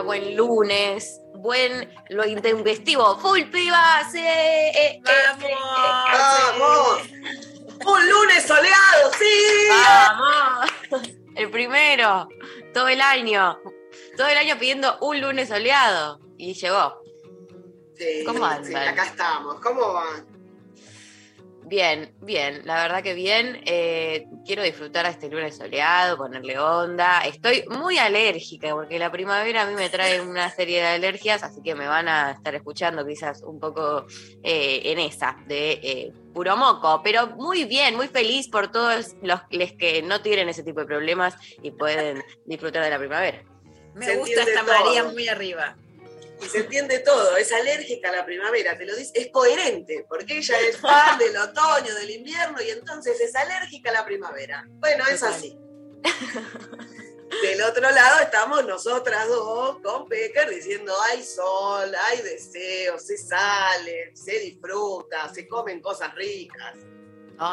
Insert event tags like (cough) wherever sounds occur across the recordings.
día, buen lunes, buen lo intempestivo, full pibas. eh, eh, eh, ¡Vamos! eh, ¡Vamos! ¡Un lunes soleado, sí! ¡Vamos! El primero, todo el año, todo el año pidiendo un lunes soleado y llegó. Sí, ¿Cómo sí, andan? acá estamos. ¿Cómo va? Bien, bien, la verdad que bien. Eh, quiero disfrutar a este lunes soleado, ponerle onda. Estoy muy alérgica porque la primavera a mí me trae (laughs) una serie de alergias, así que me van a estar escuchando quizás un poco eh, en esa, de eh, puro moco. Pero muy bien, muy feliz por todos los les que no tienen ese tipo de problemas y pueden disfrutar de la primavera. Me Se gusta esta todo. María muy arriba. Y se entiende todo. Es alérgica a la primavera, te lo dice. Es coherente, porque ella es fan del otoño, del invierno, y entonces es alérgica a la primavera. Bueno, es así. Del otro lado estamos nosotras dos con Pecker diciendo hay sol, hay deseo, se sale, se disfruta, se comen cosas ricas.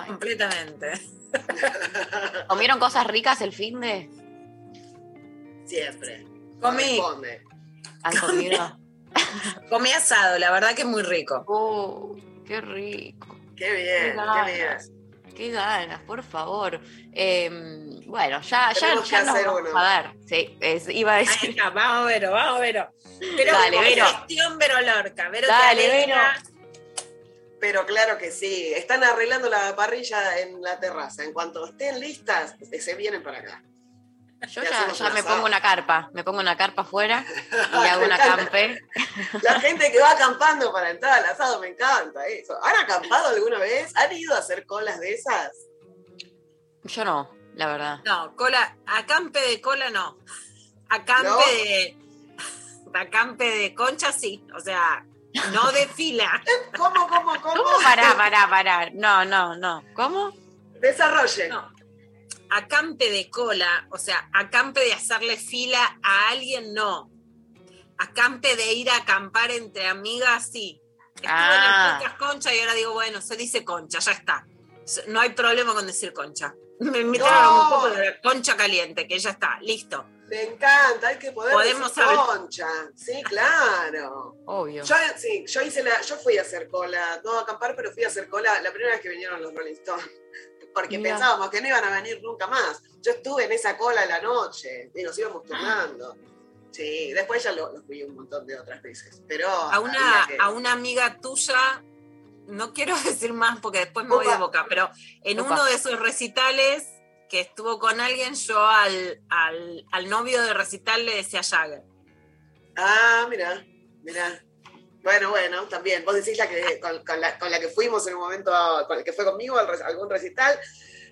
Completamente. (laughs) ¿Comieron cosas ricas el fin de? Siempre. Comí, Corresponde. ¿Han comido? (laughs) comí asado, la verdad que es muy rico. ¡Oh, qué rico! Qué bien, ganas, qué bien. Qué ganas, por favor. Eh, bueno, ya, ya, Tenemos ya nos vamos uno. a ver. Sí, es- iba a decir. está, vamos a ver, vamos a ver. Pero Dale, Vero. gestión Vero Lorca. Vero Dale, alegra. Pero claro que sí, están arreglando la parrilla en la terraza. En cuanto estén listas, se vienen para acá. Yo Ya me pongo una carpa. Me pongo una carpa afuera y hago una (laughs) campe. La gente que va acampando para entrar al asado, me encanta eso. ¿Han acampado alguna vez? ¿Han ido a hacer colas de esas? Yo no, la verdad. No, cola, acampe de cola no. Acampe ¿No? de. Acampe de concha sí. O sea, no de (laughs) fila. ¿Cómo, cómo, cómo? ¿Cómo? Pará, pará, pará. No, no, no. ¿Cómo? Desarrollen. No. Acampe de cola, o sea, acampe de hacerle fila a alguien, no. Acampe de ir a acampar entre amigas, sí. Estuve Ah. en el podcast concha y ahora digo, bueno, se dice concha, ya está. No hay problema con decir concha. (laughs) Me invitaron No. un poco de la concha caliente, que ya está, listo. Me encanta, hay que poder Podemos decir saber- concha. Sí, claro. Obvio. Yo, sí, yo hice la, yo fui a hacer cola, no a acampar, pero fui a hacer cola la primera vez que vinieron los Rolling Stones. Porque Mirá. pensábamos que no iban a venir nunca más. Yo estuve en esa cola la noche y nos íbamos turnando. Sí, después ya lo, lo fui un montón de otras veces. Pero A una, que- a una amiga tuya, no quiero (laughs) decir más porque después me voy de boca, pero en Opa. uno de esos recitales que estuvo con alguien, yo al, al, al novio de recital le decía Jagger. Ah, mira, mira. Bueno, bueno, también. Vos decís la que, con, con la, con la que fuimos en un momento, con la que fue conmigo al algún recital.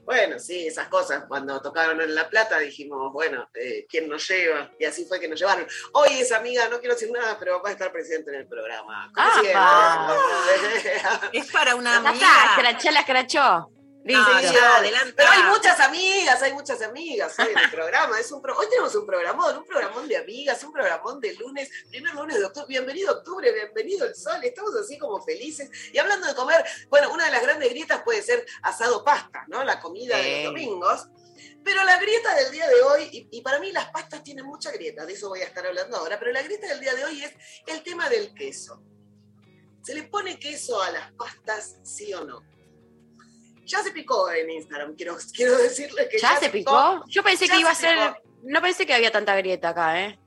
Bueno, sí, esas cosas. Cuando tocaron en La Plata dijimos, bueno, eh, ¿quién nos lleva? Y así fue que nos llevaron. Hoy esa amiga, no quiero decir nada, pero va a estar presente en el programa. Es para una amiga. la escrachó. Listo. No, Sí, ya, ya. adelanta. Pero hay muchas amigas, hay muchas amigas hoy (laughs) en el programa. Es un pro- Hoy tenemos un programón, un programón de amigas, un programón de lunes, primer lunes de octubre. Bienvenido octubre, bienvenido el sol. Estamos así como felices. Y hablando de comer, bueno, una de las grandes grietas puede ser asado pasta, ¿no? La comida de los domingos. Pero la grieta del día de hoy, y, y para mí las pastas tienen mucha grieta, de eso voy a estar hablando ahora, pero la grieta del día de hoy es el tema del queso. ¿Se le pone queso a las pastas, sí o no? Ya se picó en Instagram, quiero, quiero decirle que ¿Ya se picó? Yo pensé Ya que iba a se ser. picó. No pensé que había tanta grieta acá, ¿eh?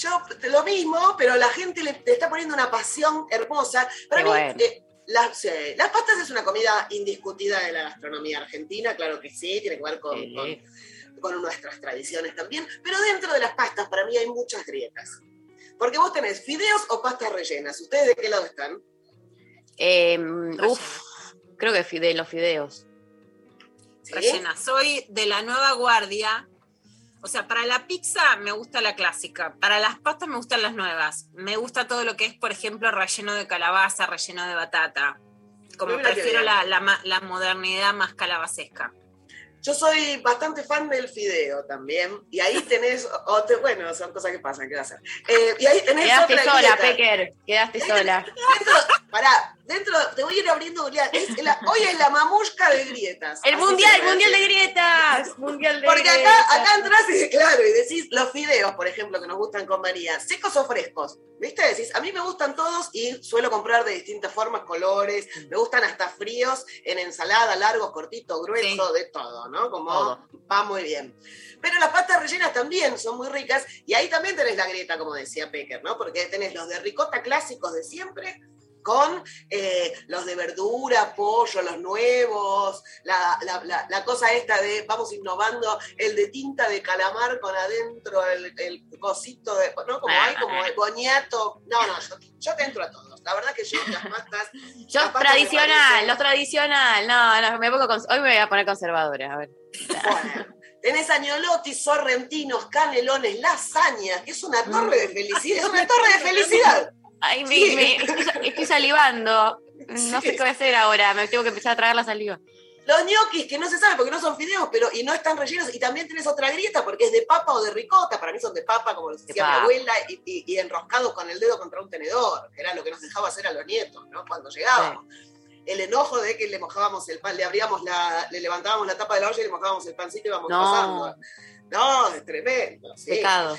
Yo lo mismo, pero la gente le está poniendo una pasión hermosa. Para Qué mí, bueno. eh, Las, sí, las pastas es una comida indiscutida de la gastronomía argentina, claro que sí, tiene que ver con, Sí. con- con nuestras tradiciones también, pero dentro de las pastas para mí hay muchas grietas. Porque vos tenés fideos o pastas rellenas. ¿Ustedes de qué lado están? Eh, uf, creo que fide, los fideos. ¿Sí? Rellena. Soy de la nueva guardia. O sea, para la pizza me gusta la clásica. Para las pastas me gustan las nuevas. Me gusta todo lo que es, por ejemplo, relleno de calabaza, relleno de batata. Como prefiero la, la modernidad más calabacesca. Yo soy bastante fan del fideo también. Y ahí tenés, otro- bueno, son cosas que pasan, ¿qué va a hacer? Eh, y ahí tenés Quedaste otra sola. Pecker. Quedaste sola. Dentro, pará, dentro, te voy a ir abriendo. Es la- hoy es la mamushka de grietas. El mundial, el mundial de grietas. Mundial de Porque grietas. acá, acá entras y claro, y decís los fideos, por ejemplo, que nos gustan con María, secos o frescos. ¿Viste? Decís, a mí me gustan todos y suelo comprar de distintas formas, colores, me gustan hasta fríos, en ensalada, largos, cortitos, gruesos, de todo, ¿no? Como Todo. va muy bien. Pero las pastas rellenas también son muy ricas y ahí también tenés la grieta, como decía Pecker, ¿no? Porque tenés los de ricota clásicos de siempre con eh, los de verdura, pollo, los nuevos, la, la- la- la cosa esta de vamos innovando, el de tinta de calamar con adentro el, el cosito de, ¿no? Como hay, como el boñato. No, no, yo, yo te entro a todos. La verdad que yo las pastas. Yo las pastas me tradicional, los tradicional. No, no, me pongo hoy me voy a poner conservadora. A ver. Bueno, tenés añolotis, sorrentinos, canelones, lasañas, que es una torre de felicidad. Es una torre de felicidad. Ay, me, Sí. me- estoy, estoy salivando. No sé qué voy a hacer ahora. Me tengo que empezar a traer la saliva. Los ñoquis, que no se sabe porque no son fideos, pero y no están rellenos. Y también tenés otra grieta porque es de papa o de ricota. Para mí son de papa, como los decía mi abuela, y, y- y enroscados con el dedo contra un tenedor, era lo que nos dejaba hacer a los nietos, ¿no? Cuando llegábamos. El enojo de que le mojábamos el pan, le abríamos la, le levantábamos la tapa de la olla y le mojábamos el pancito y íbamos No. pasando. No, es tremendo. sí. Pecado.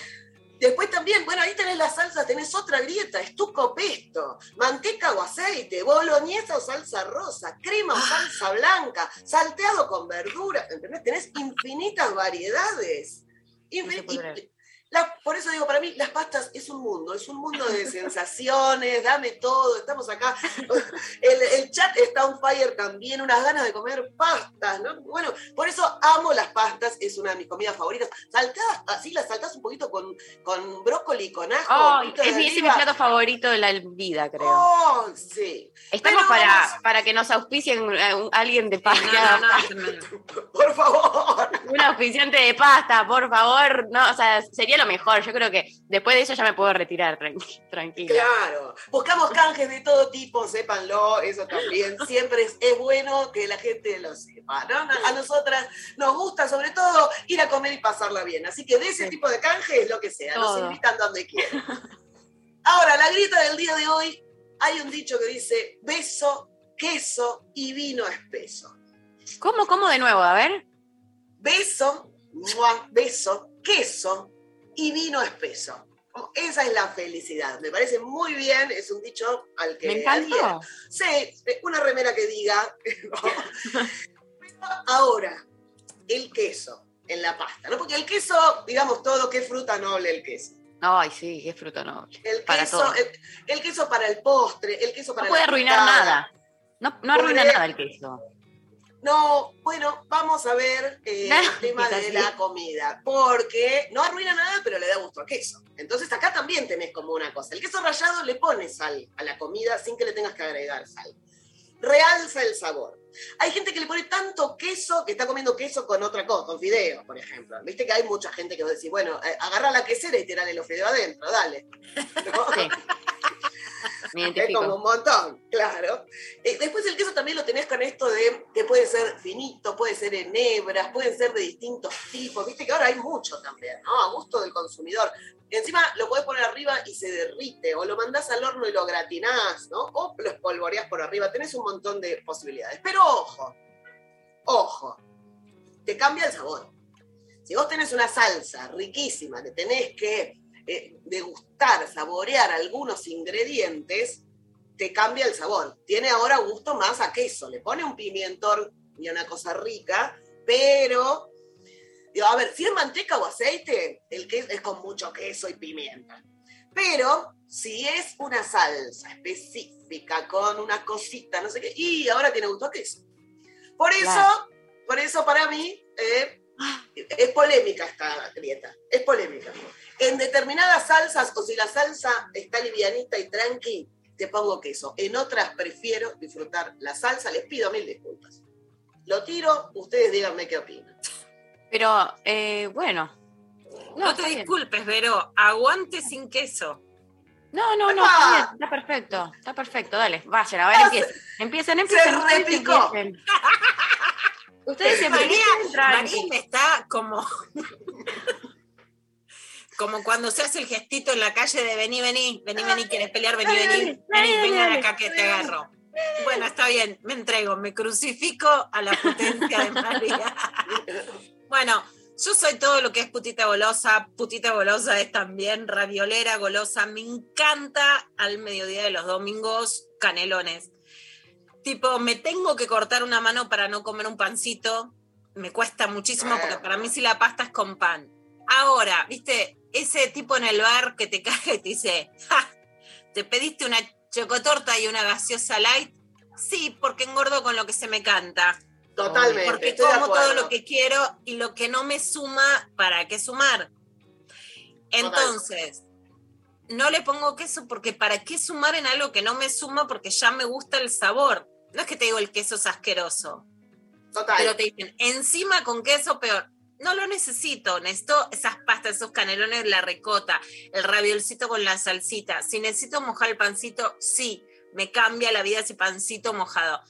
Después también, bueno, ahí tenés la salsa, tenés otra grieta, estuco pesto, manteca o aceite, boloñesa o salsa rosa, crema o salsa blanca, salteado con verdura, ¿entendés? Tenés infinitas variedades. Infin- No la- por eso digo, para mí las pastas es un mundo, es un mundo de sensaciones, dame todo, estamos acá. (laughs) El, el chat está on fire también, unas ganas de comer pastas, ¿no? Bueno, por eso amo las pastas, es una de mis comidas favoritas. Saltadas, así las saltás un poquito con, con brócoli, con ajo. de es mi, ese es mi oliva. plato favorito de la vida, creo. Oh, sí. Estamos pero para, vamos- para que nos auspicien eh, un- alguien de pasta. no, no, (laughs) tremendo. Por favor. Un auspiciante de pasta, por favor. No, o sea, sería lo mejor. Yo creo que después de eso ya me puedo retirar tranqui- (laughs) tranquila. Claro, buscamos canjes de todo tipo, sépanlo, eso también. (laughs) Siempre es, es bueno que la gente lo sepa, ¿no? A nosotras nos gusta sobre todo ir a comer y pasarla bien. Así que de ese Sí. tipo de canjes, lo que sea, nos Todo. invitan donde (laughs) quieran. Ahora, la grieta del día de hoy, hay un dicho que dice, beso, queso y vino espeso. ¿Cómo, cómo de nuevo? A ver. Beso, ¡mua! beso, queso y vino espeso. Esa es la felicidad. Me parece muy bien. Es un dicho al que. Me encantó. Sí, una remera que diga. (laughs) Pero ahora, el queso en la pasta, ¿no? Porque el queso, digamos todo, qué fruta noble el queso. Ay, sí, qué fruto noble. El Para queso, todo. el, el queso para el postre, el queso para No puede la arruinar nada. No, no arruina nada el queso. No, bueno, vamos a ver eh, el tema de así. la comida, porque no arruina nada, pero le da gusto al queso. Entonces acá también tenés como una cosa. El queso rallado le pone sal a la comida sin que le tengas que agregar sal. Realza el sabor. Hay gente que le pone tanto queso que está comiendo queso con otra cosa, con fideos, por ejemplo. Viste que hay mucha gente que va a decir, bueno, eh, agarra la quesera y tirale los fideos adentro, dale. ¿No? (laughs) Sí. Es como un montón, claro. Eh, después el queso también lo tenés con esto de que puede ser finito, puede ser en hebras, pueden ser de distintos tipos. Viste que ahora hay mucho también, ¿no? A gusto del consumidor. Encima lo podés poner arriba y se derrite, o lo mandás al horno y lo gratinás, ¿no? O lo espolvoreás por arriba. Tenés un montón de posibilidades. Pero ojo, ojo, te cambia el sabor. Si vos tenés una salsa riquísima que tenés que eh, degustar, saborear algunos ingredientes, te cambia el sabor. Tiene ahora gusto más a queso. Le pone un pimentón y una cosa rica, pero, a ver, si es manteca o aceite, el queso es con mucho queso y pimienta. Pero Si es una salsa específica con una cosita, no sé qué, y ahora tiene gusto a queso. Por eso, Claro. por eso para mí eh, es polémica esta dieta, es polémica. En determinadas salsas, o si la salsa está livianita y tranqui, te pongo queso. En otras prefiero disfrutar la salsa, les pido mil disculpas. Lo tiro, ustedes díganme qué opinan. Pero, eh, bueno. No, te bien. disculpes, Vero. Aguante sin queso. No, no, no, está bien, está perfecto, está perfecto, dale, vayan, a ver, empiecen, empiecen, empiecen. ustedes repicó. empiecen. Ustedes María, empiecen, tranqui. María me está como. Como cuando se hace el gestito en la calle de vení, vení, vení, vení, quieres pelear, vení, vení, vení, vengan acá que te agarro. Bueno, está bien, me entrego, me crucifico a la potencia de María. (laughs) Bueno, yo soy todo lo que es putita golosa, putita golosa es también raviolera golosa, me encanta al mediodía de los domingos canelones. Tipo, me tengo que cortar una mano para no comer un pancito, me cuesta muchísimo porque para mí si la pasta es con pan. Ahora, viste, ese tipo en el bar que te caga y te dice, "Ja, ¿te pediste una chocotorta y una gaseosa light? Sí, porque engordo con lo que se me canta. Totalmente. Porque como todo lo que quiero y lo que no me suma, ¿para qué sumar? Entonces, no le pongo queso porque ¿para qué sumar en algo que no me suma? Porque ya me gusta el sabor. No es que te digo el queso es asqueroso, Total. pero te dicen encima con queso peor. No lo necesito, necesito esas pastas, esos canelones, la recota, el raviolcito con la salsita. Si necesito mojar el pancito, sí, me cambia la vida ese pancito mojado.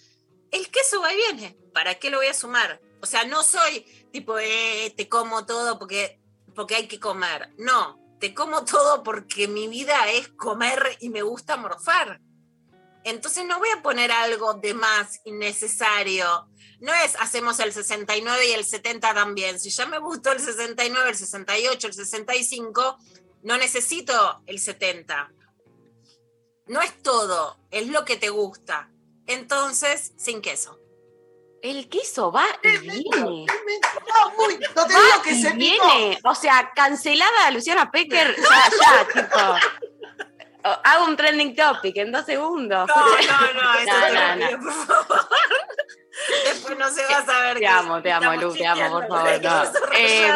El queso va y viene, ¿para qué lo voy a sumar? O sea, no soy tipo, eh, te como todo porque, porque hay que comer. No, te como todo porque mi vida es comer y me gusta morfar. Entonces no voy a poner algo de más innecesario. No es hacemos el 69 y el 70 también. Si ya me gustó el 69, el 68, el 65, no necesito el 70. No es todo, es lo que te gusta. Entonces, sin queso. El queso va y viene. No, uy, no te Va digo que y se picó. viene. O sea, cancelada a Luciana Pecker, ya, ya, tipo. Hago un trending topic en dos segundos. No, no, no, (laughs) eso No, no, pido, por favor. Después no se va a saber. Te que amo, te amo, Lu, te amo, por favor, no. el queso Eh.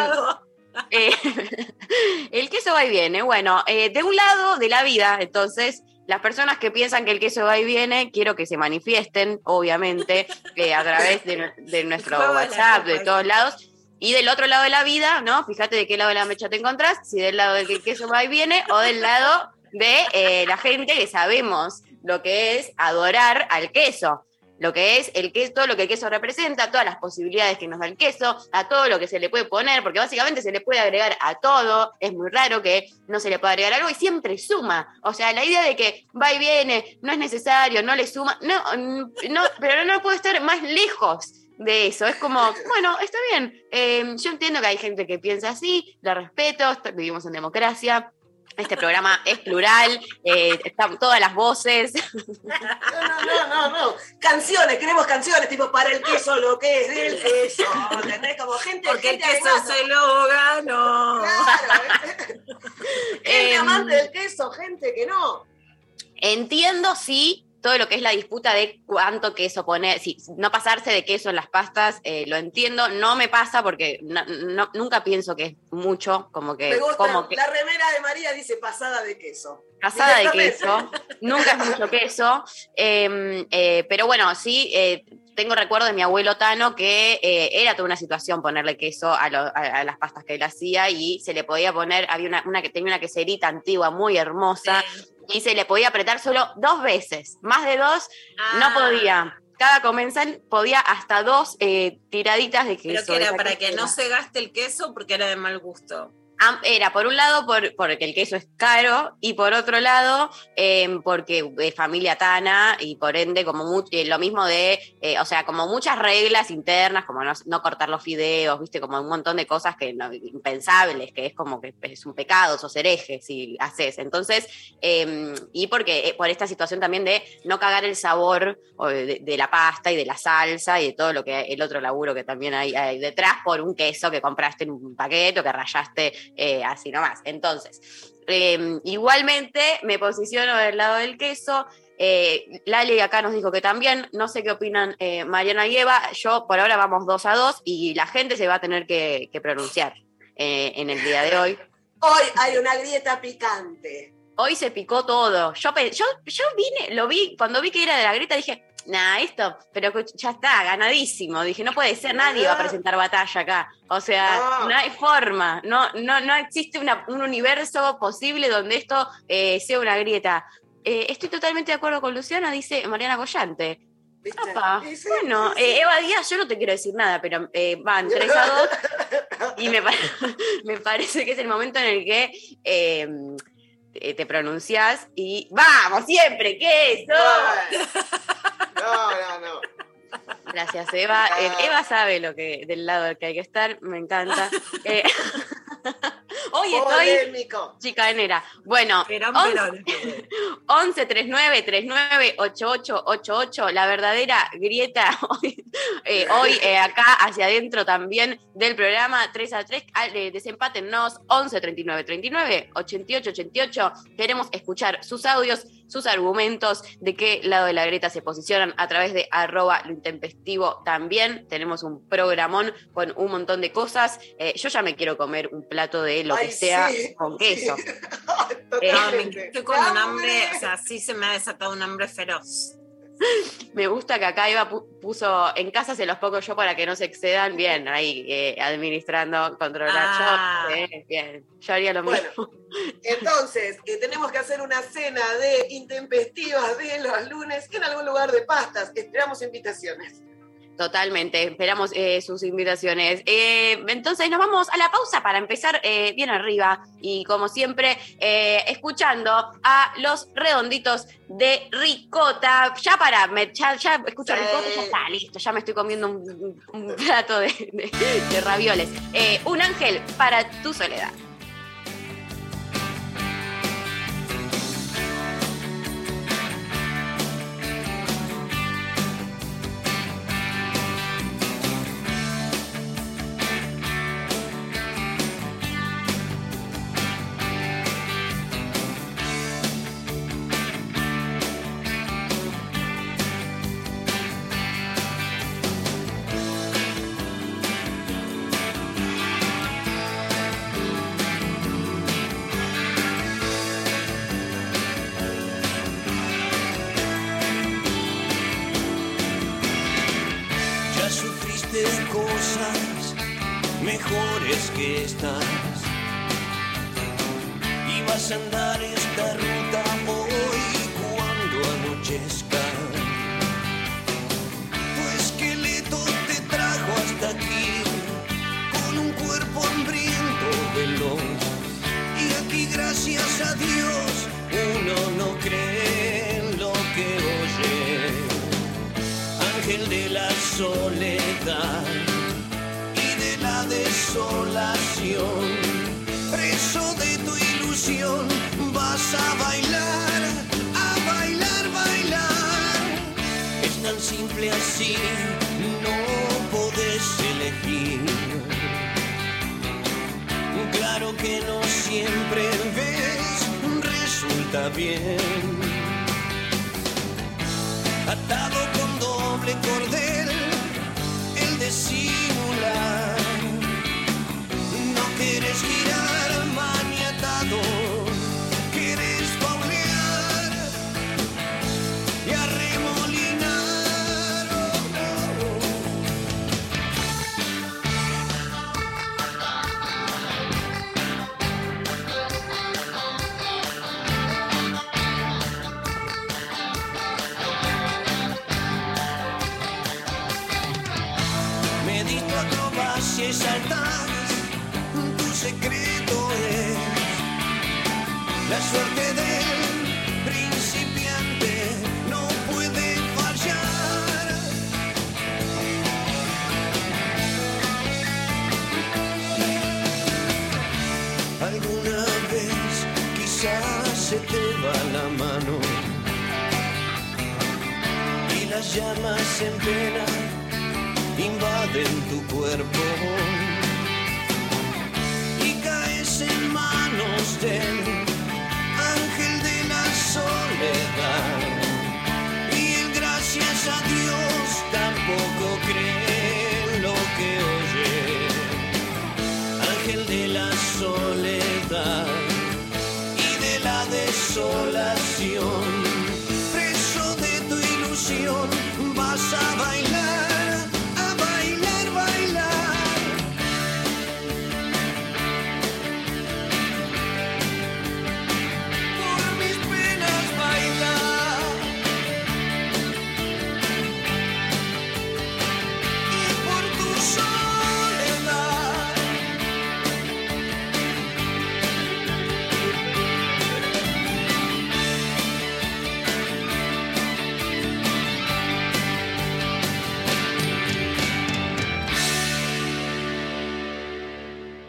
Eh, (laughs) el queso va y viene. Bueno, eh, de un lado de la vida, entonces, las personas que piensan que el queso va y viene, quiero que se manifiesten, obviamente, (laughs) eh, a través de, nue- de nuestro WhatsApp, de todos lados. Y del otro lado de la vida, ¿no? Fíjate de qué lado de la mecha te encontrás, si del lado del que el queso va y viene o del lado de eh, la gente que sabemos lo que es adorar al queso lo que es el queso, todo lo que el queso representa, todas las posibilidades que nos da el queso, a todo lo que se le puede poner, porque básicamente se le puede agregar a todo, es muy raro que no se le pueda agregar algo y siempre suma. O sea, la idea de que va y viene, no es necesario, no le suma, no, mm, no (laughs) pero no puede estar más lejos de eso. Es como, bueno, está bien. Eh, yo entiendo que hay gente que piensa así, la respeto, vivimos en democracia. Este programa es plural, eh, están todas las voces. No, no, no, no, no. Canciones, queremos canciones, tipo para el queso, lo que es del queso. ¿Entendés? Como gente, Porque el queso se lo ganó. Claro, ¿eh? (laughs) gente Em, amante del queso, gente que no. Entiendo, sí, todo lo que es la disputa de cuánto queso poner, si no pasarse de queso en las pastas, eh, lo entiendo, no me pasa porque no- no- nunca pienso que es mucho, como que, Me gusta, como que la remera de María dice pasada de queso. pasada de queso, nunca es mucho queso, eh, eh, pero bueno, sí, eh, tengo recuerdo de mi abuelo Tano que eh, era toda una situación ponerle queso a, lo- a- a las pastas que él hacía y se le podía poner, había una, una que tenía una queserita antigua muy hermosa y se le podía apretar solo dos veces, más de dos no Ah, podía. Cada comensal podía hasta dos eh, tiraditas de queso. Pero que era para que no se gaste el queso porque era de mal gusto. Era por un lado por, porque el queso es caro y por otro lado eh, porque es familia tana y por ende como mu- eh, lo mismo de, eh, o sea, como muchas reglas internas, como no, cortar los fideos, viste, como un montón de cosas que no- impensables, que es como que es un pecado, sos hereje si haces. Entonces, eh, y porque eh, por esta situación también de no cagar el sabor de la pasta y de la salsa y de todo lo que el otro laburo que también hay, hay detrás por un queso que compraste en un paquete o que rayaste eh, así nomás. Entonces, Eh, igualmente me posiciono del lado del queso. Eh, Lali acá nos dijo que también, no sé qué opinan eh, Mariana y Eva, yo por ahora vamos dos a dos y la gente se va a tener que, que pronunciar eh, en el día de hoy. Hoy hay una grieta picante. Hoy se picó todo. Yo, yo, yo vine, lo vi, cuando vi que era de la grieta dije, nah, esto, pero ya está, ganadísimo. Dije, no puede ser, nadie va a presentar batalla acá. O sea, No. no, hay forma, no, no, no existe una- un universo posible donde esto eh, sea una grieta. Eh, estoy totalmente de acuerdo con Luciana, dice Mariana Collante. sí, bueno, eh, Eva Díaz, yo no te quiero decir nada, pero eh, van (laughs) 3 a 2 y me, pa- (laughs) me parece que es el momento en el que te, te pronuncias y ¡vamos siempre! ¿Qué eso? No, no, no. Gracias, Eva. Eh, Ah. Eva sabe lo que del lado del que hay que estar, me encanta. Eh, (laughs) (laughs) Hoy estoy Polémico. chicanera. Bueno, Perón, 11 Perón. 11 39 39 88 88, la verdadera grieta (laughs) hoy, eh, hoy eh, acá hacia adentro también del programa 3 a 3. al- eh, desempatennos 11 39 39 88 88. Queremos escuchar sus audios, sus argumentos, de qué lado de la grieta se posicionan a través de arroba lo intempestivo también. Tenemos un programón con un montón de cosas. Eh, yo ya me quiero comer un plato de lo que sea sí, con sí. queso. (laughs) No, me- estoy con un ¡Hambre! hambre, o sea, sí se me ha desatado un hambre feroz. (laughs) Me gusta que acá Eva pu- puso en casa se los pongo yo para que no se excedan. Bien, ahí eh, administrando, controlar. Ah. Yo, eh, bien, yo haría lo Bueno. mismo. (laughs) Entonces, eh, tenemos que hacer una cena de intempestivas de los lunes en algún lugar de pastas. Esperamos invitaciones. Totalmente, esperamos eh, sus invitaciones. Eh, entonces nos vamos a la pausa para empezar eh, bien arriba y como siempre escuchando a los redonditos de ricota. Ya para, ya, ya escucho Sí. ricota, ya está, listo, ya me estoy comiendo un, plato de, de- de ravioles. Un ángel para tu soledad. Que estas. Bien. Atado con doble cordel,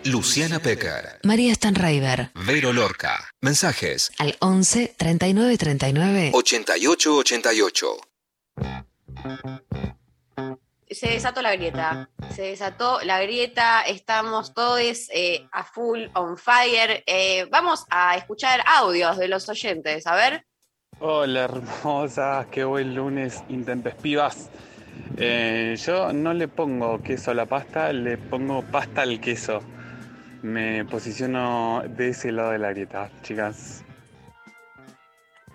Luciana Pecker, María Stanraiver. Vero Lorca. Mensajes Al 11 39 39 8888. Se desató la grieta. Se desató la grieta. Estamos todos eh, a full, on fire. Eh, vamos a escuchar audios de los oyentes. A ver. Hola hermosas, qué buen lunes intempestivas. Eh, yo no le pongo queso a la pasta, le pongo pasta al queso. Me posiciono de ese lado de la grieta, chicas.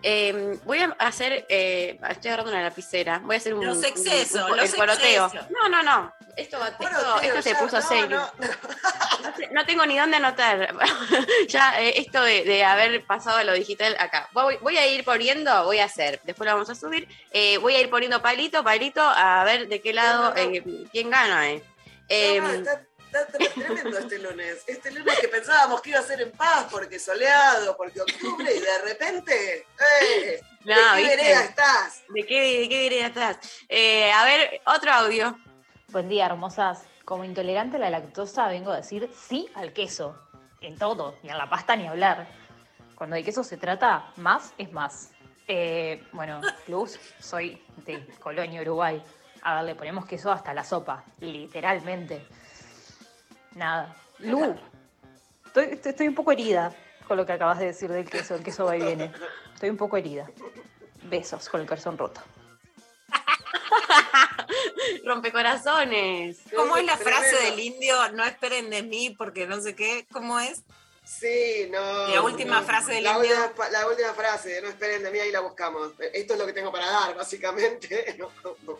Eh, voy a hacer. eh, estoy agarrando una lapicera. Voy a hacer un. Los excesos, un- un- los el poroteo. excesos. No, no, no. Esto, esto, Bueno, esto tío, se puso no, serio. no, (laughs) no. No, sé- no tengo ni dónde anotar. (laughs) ya, eh, esto de, de haber pasado a lo digital acá. Voy, voy a ir poniendo, voy a hacer, después lo vamos a subir. eh, voy a ir poniendo palito, palito, a ver de qué lado, No, no, no. eh, quién gana. Eh. Eh, No, no, está, está tre- tremendo este lunes. Este lunes que pensábamos que iba a ser en paz, porque soleado, porque octubre, y de repente, ¡eh! no, ¿De qué ¿viste? vereda estás? ¿De qué, de qué vereda estás? Eh, a ver, otro audio. Buen día, hermosas. Como intolerante a la lactosa, vengo a decir sí al queso. En todo, ni a la pasta ni hablar. Cuando de queso se trata, más es más. Eh, bueno, Luz, soy de Colonia, Uruguay. A ver, le ponemos queso hasta la sopa, literalmente. Nada. Lu, estoy, estoy- estoy un poco herida con lo que acabas de decir del queso. El queso va y viene. Estoy un poco herida. Besos con el corazón roto. (laughs) Rompecorazones. ¿Cómo es la frase del indio? No esperen de mí porque no sé qué. ¿Cómo es? Sí, no. La última no. frase del la indio. última, la última frase, no esperen de mí, ahí la buscamos. Esto es lo que tengo para dar, básicamente. (laughs) No, no.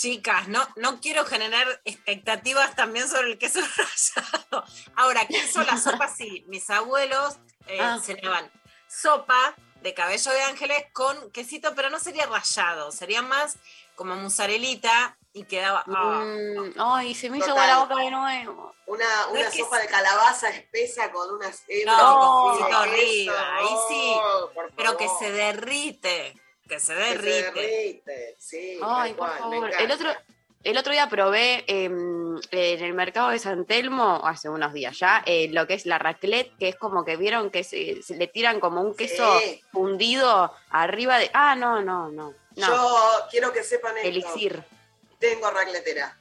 Chicas, no, no quiero generar expectativas también sobre el queso (laughs) rallado. Ahora, queso, la sopa sí. Mis abuelos eh, Ah. sopa de cabello de ángeles con quesito, pero no sería rallado, sería más como mozzarellita y quedaba. ah. Mm, ay, se me hizo Total. la boca de nuevo. Una, una sopa de calabaza espesa con unas hebras No, de quesito arriba, ahí sí. Oh, Pero que se derrite, que se Que se derrite. derrite, Sí, Ay, tal por cual, me favor. El otro, el otro día probé em, en el mercado de San Telmo, hace unos días ya, eh, lo que es la raclette, que es como que vieron que se, se le tiran como un queso Sí. fundido arriba de. Ah, no, no, no. No, Yo quiero que sepan esto. elixir. Tengo racletera.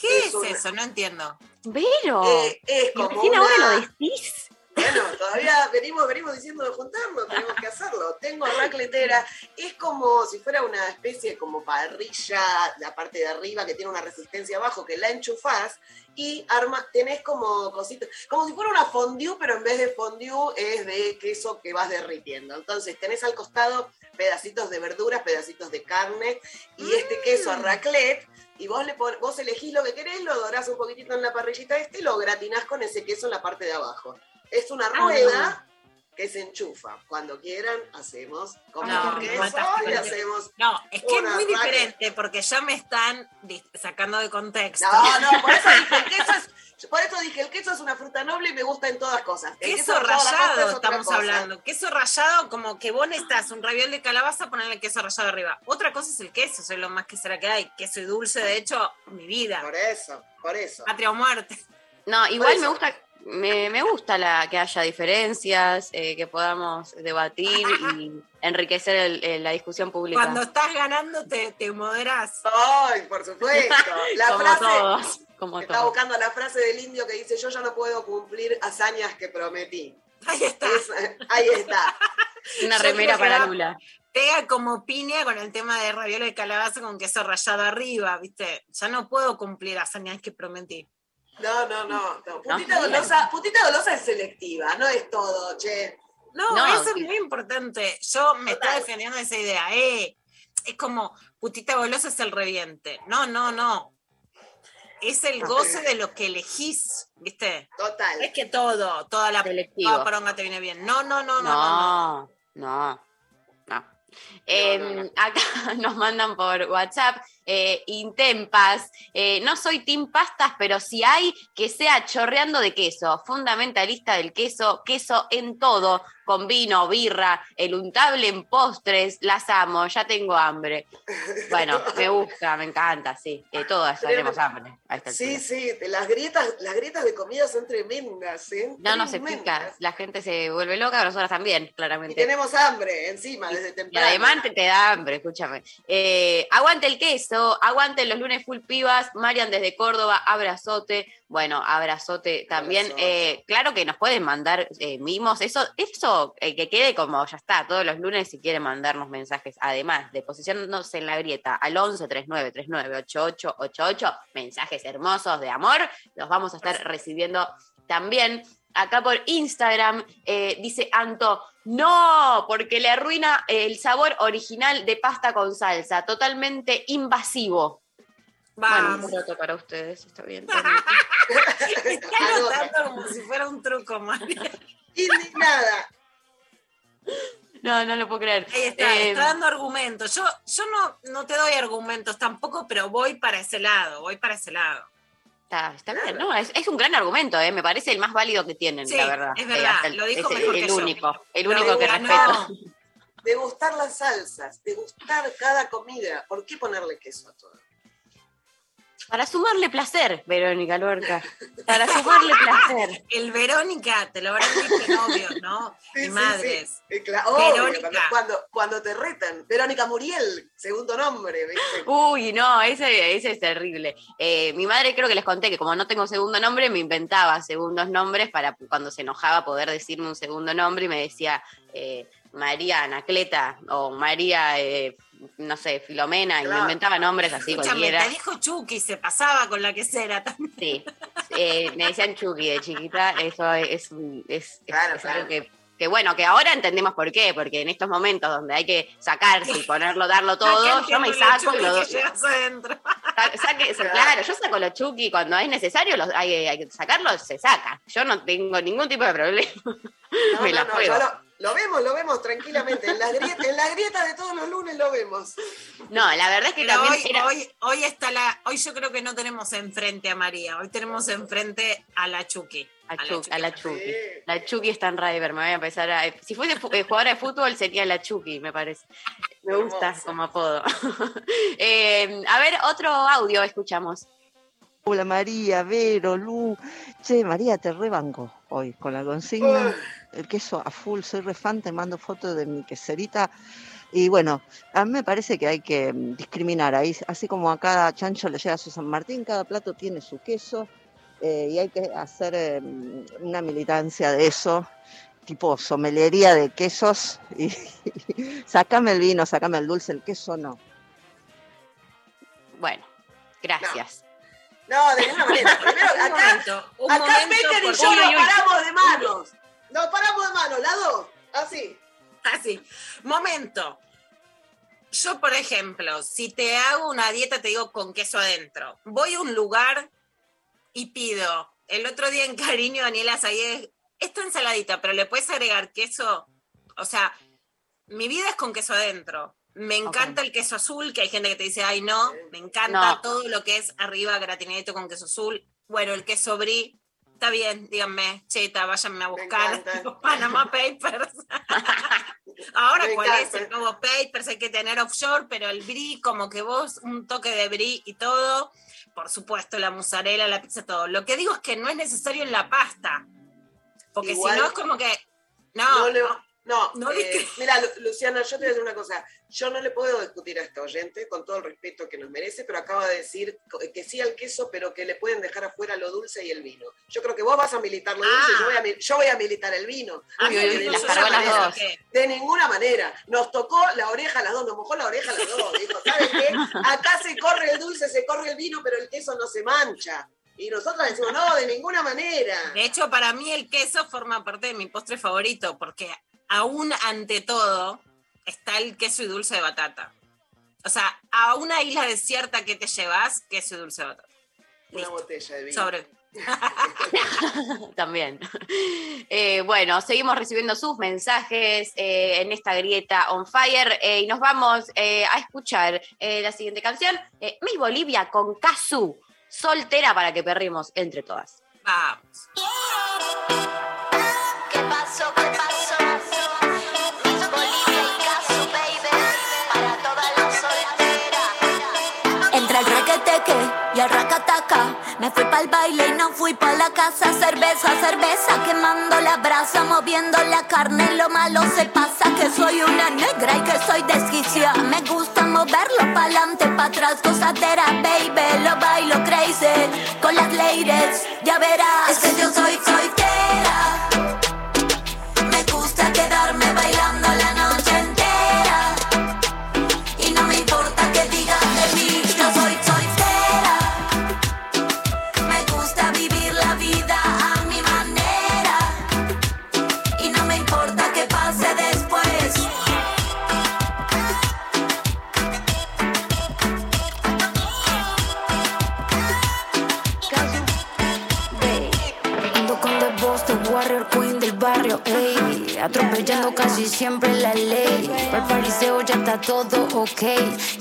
¿Qué Es es, una- eso? No entiendo. Vero. Eh, es como recién una- ahora lo decís. Bueno, todavía venimos, venimos diciendo de juntarnos, tenemos que hacerlo. Tengo racletera, es como si fuera una especie como parrilla, la parte de arriba que tiene una resistencia abajo, que la enchufás y arma, tenés como cositas, como si fuera una fondue, pero en vez de fondue es de queso que vas derritiendo. Entonces tenés al costado pedacitos de verduras, pedacitos de carne y este queso raclette. Y vos, le pon- vos elegís lo que querés, lo dorás un poquitito en la parrillita este y lo gratinás con ese queso en la parte de abajo. Es una rueda que se enchufa. Cuando quieran, hacemos como No, queso no y hacemos. No, es que es muy diferente porque ya me están sacando de contexto. No, no, por eso (laughs) dije, el queso es, por eso dije, el queso es una fruta noble y me gusta en todas cosas. El Queso rallado es estamos cosa. hablando. Queso rallado, como que vos necesitas un raviol de calabaza, ponerle queso rallado arriba. Otra cosa es el queso, soy lo más quesera que hay. Queso y dulce, de hecho, mi vida. Por eso, por eso. Patria o muerte. No, igual me gusta, me, me gusta la, que haya diferencias, eh, que podamos debatir y (laughs) enriquecer el- el- la discusión pública. Cuando estás ganando, te, te moderás. Ay, por supuesto. (laughs) La como frase, todos, como Estaba todos. buscando la frase del indio que dice, yo ya no puedo cumplir hazañas que prometí. Ahí está. Es- ahí está. (laughs) Una Yo remera para Lula. Pega como piña con el tema de raviol de calabaza con queso rallado arriba, ¿viste? Ya no puedo cumplir hazañas que prometí. No, no, no. no. Putita, No. Dolosa, Putita Dolosa es selectiva, no es todo, che. No, No, eso sí. es muy importante. Yo me está defendiendo esa idea. Eh, es como, putita golosa es el reviente. No, no, no. Es el goce de lo que elegís, ¿viste? Total. Es que todo, toda la toda poronga te viene bien. No, no, no, no, no. no. No, no, no. Eh, no, no. Acá (laughs) nos mandan por WhatsApp. Eh, intempas. Eh, no soy team pastas, pero si hay que sea chorreando de queso, fundamentalista del queso, queso en todo, con vino, birra, el untable en postres, las amo, ya tengo hambre. Bueno, me gusta, me encanta, sí. Eh, todas tenemos hambre. Sí, sí, las grietas, las grietas de comida son tremendas, ¿eh? No, no se Tremendas. explica. La gente se vuelve loca, nosotras también, Y claramente. tenemos hambre encima desde Y temprano. además te, te da hambre, escúchame. Eh, aguante el queso, aguante los lunes full pibas, Marian desde Córdoba, abrazote. Bueno, abrazote también. Abrazote. Eh, claro que nos pueden mandar eh, mimos, eso, eso eh, que quede como ya está, todos los lunes si quieren mandarnos mensajes. Además de posicionarnos en la grieta al 11 39 39 88 88, mensajes hermosos de amor, los vamos a estar recibiendo también. Acá por Instagram eh, dice Anto, no, porque le arruina el sabor original de pasta con salsa, totalmente invasivo. Bueno, Vamos. un roto para ustedes, está bien. Está (laughs) anotando como si fuera un truco, María. Indignada. No, no lo puedo creer. Ahí está, Eh, está dando argumentos. Yo, yo no, no te doy argumentos tampoco, pero voy para ese lado, voy para ese lado. Está, está bien, ¿no? Es, es un gran argumento, ¿eh? me parece el más válido que tienen, Sí, la verdad. es Eh, verdad, hasta el- lo dijo es mejor el que yo. único, el único que respeto. Degustar las salsas, degustar cada comida. ¿Por qué ponerle queso a todo? Para sumarle placer, Verónica Lorca. (laughs) Para sumarle placer. El Verónica, te lo habrán dicho novios, ¿no? Sí, Y madres. sí. Cla- obvio, Verónica. cuando, cuando, cuando te retan. Verónica Muriel, segundo nombre, ¿viste? Uy, no, ese, ese es terrible. Eh, mi madre creo que les conté que como no tengo segundo nombre, me inventaba segundos nombres para cuando se enojaba poder decirme un segundo nombre y me decía eh, María Anacleta o María, eh, no sé, Filomena, y me inventaba nombres así Escúchame, cualquiera. te dijo Chucky, se pasaba con la quesera también. Sí, Eh, me decían Chucky de chiquita, eso es, es, es- Claro, es algo claro. que, que bueno, que ahora entendemos por qué, porque en estos momentos donde hay que sacarse y (laughs) ponerlo, darlo todo, yo me saco y Chucky lo que. (laughs) Sa- saque- sa- claro, yo saco los chuki cuando es necesario, los, hay, hay que sacarlos, se saca. Yo no tengo ningún tipo de problema. (laughs) No, Me no, la juego. Lo, vemos, lo vemos tranquilamente. En la, grieta, en la grieta de todos los lunes lo vemos. No, la verdad es que Pero también hoy, era- hoy, hoy está la, hoy yo creo que no tenemos enfrente a María, hoy tenemos enfrente a la Chucky. a, a la Chu- Chucky. a la Chucky. Sí. La Chucky está en River, me voy a empezar a. Si fuese fu- eh, jugadora de fútbol sería la Chucky, me parece. Me gusta como apodo. (laughs) Eh, a ver, otro audio escuchamos. Hola María, Vero, Lu. Che, María, te rebanco hoy con la consigna. Uy. El queso a full, soy refan, te mando fotos de mi queserita. Y bueno, a mí me parece que hay que mm, discriminar ahí. Así como a cada chancho le llega su San Martín, cada plato tiene su queso. eh, y hay que hacer eh, una militancia de eso, tipo somelería de quesos. Y, (laughs) sácame el vino, sácame el dulce, el queso no. Bueno, gracias. No, de ninguna manera. (laughs) Primero, Un acá, momento, un acá momento, y yo nos paramos de manos. Nos paramos de manos, las dos. Así. Así. Momento. Yo, por ejemplo, si te hago una dieta, te digo con queso adentro. Voy a un lugar y pido. El otro día en Cariño, Daniela Sayed, esta ensaladita, pero le puedes agregar queso. O sea, mi vida es con queso adentro. Me encanta el queso azul, que hay gente que te dice, ay, no. Me encanta No. todo lo que es arriba gratinadito con queso azul. Bueno, el queso brie. Está bien, díganme, cheta, váyanme a buscar (laughs) los Panama Papers. (laughs) Ahora, Me ¿cuál es el nuevo Papers? Hay que tener offshore, pero el brie, como que vos, un toque de brie y todo. Por supuesto, la mozzarella, la pizza, todo. Lo que digo es que no es necesario en la pasta. Porque si no es como que. No, No le- no. No, No eh, mira, Lu- Luciana, yo te voy a decir una cosa. Yo no le puedo discutir a esta oyente con todo el respeto que nos merece, pero acaba de decir que sí al queso, pero que le pueden dejar afuera lo dulce y el vino. Yo creo que vos vas a militar lo dulce, Ah. yo, voy a, mi- yo voy a militar el vino. A mí Uy, uy, el uy, vino las yo cargó ya las me dos. saqué. De ninguna manera. Nos tocó la oreja a las dos, nos mojó la oreja a las dos. Dijo, ¿sabes qué? Acá se corre el dulce, se corre el vino, pero el queso no se mancha. Y nosotros decimos, no, de ninguna manera. De hecho, para mí el queso forma parte de mi postre favorito, porque aún ante todo está el queso y dulce de batata. O sea, a una isla desierta que te llevas, queso y dulce de batata. Una Listo. botella de vino. Sobre. (laughs) También. Eh, bueno, seguimos recibiendo sus mensajes eh, en esta grieta on fire eh, y nos vamos eh, a escuchar eh, la siguiente canción, eh, Miss Bolivia con Kazu, soltera para que perrimos entre todas. Vamos. ¿Qué pasó? ¿Qué pasó? Y el racataca Me fui pa'l baile y no fui pa' la casa. Cerveza, cerveza, quemando la brasa Moviendo la carne, lo malo se pasa Que soy una negra y que soy desquicia. Me gusta moverlo pa'lante, pa' atrás Gozadera, baby, lo bailo crazy Con las ladies, ya verás. Es que yo soy soltera está todo ok.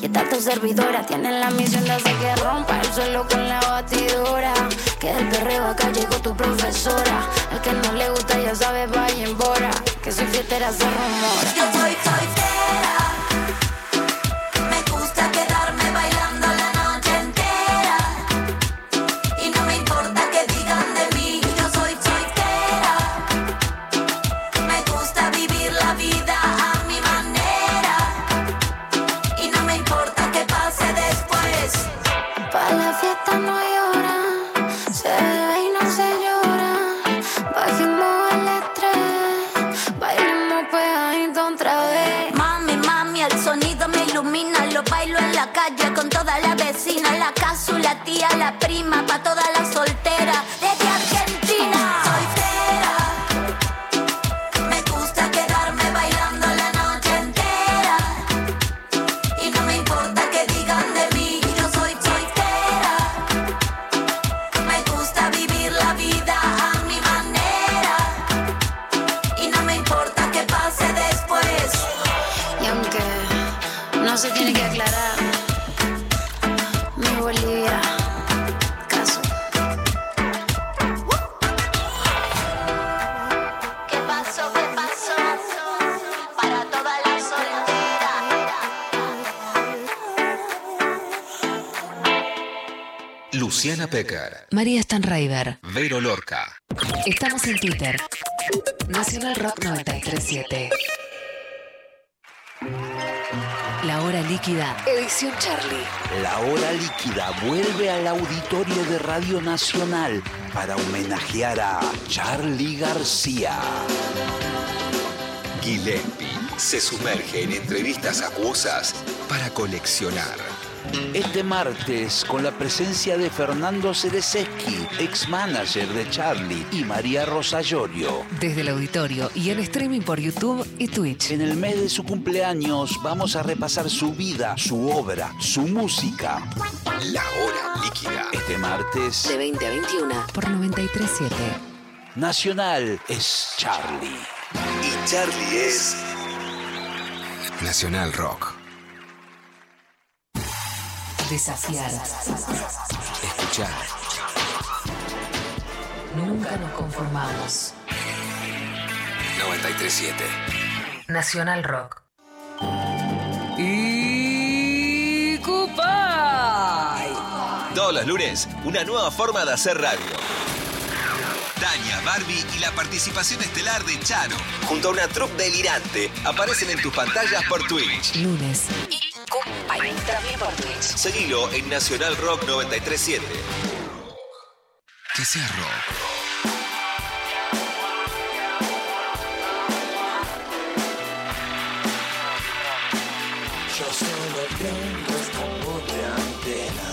Y está tu servidora, tienen la misión de hacer que rompa el suelo con la batidora. Que del perreo acá llegó tu profesora. El que no le gusta ya sabe, vaya en bora. Que soy fiestera se rumora. Pecker, María Stanraiver. Vero Lorca. Estamos en Twitter. Nacional Rock 937. La hora líquida. Edición Charlie. La hora líquida vuelve al auditorio de Radio Nacional para homenajear a Charlie García. Gillespie se sumerge en entrevistas acuosas para coleccionar. Este martes, con la presencia de Fernando Cerezeski, ex manager de Charlie, y María Rosa Llorio. Desde el auditorio y en streaming por YouTube y Twitch. En el mes de su cumpleaños vamos a repasar su vida, su obra, su música. La hora líquida. Este martes, De 20 a 21 por 937. Nacional es Charlie. Y Charlie es Nacional Rock. Desafiar. Escuchar. Nunca nos conformamos. 937. Nacional Rock. Y Cupay. Todos los lunes, una nueva forma de hacer radio. Tania, Barbie y la participación estelar de Charo, junto a una troupe delirante, aparecen en tus pantallas por Twitch. Lunes. Cupay. También por Twitch. Seguilo en Nacional Rock 937. Que sea rock. Yo solo tengo esta pobre antena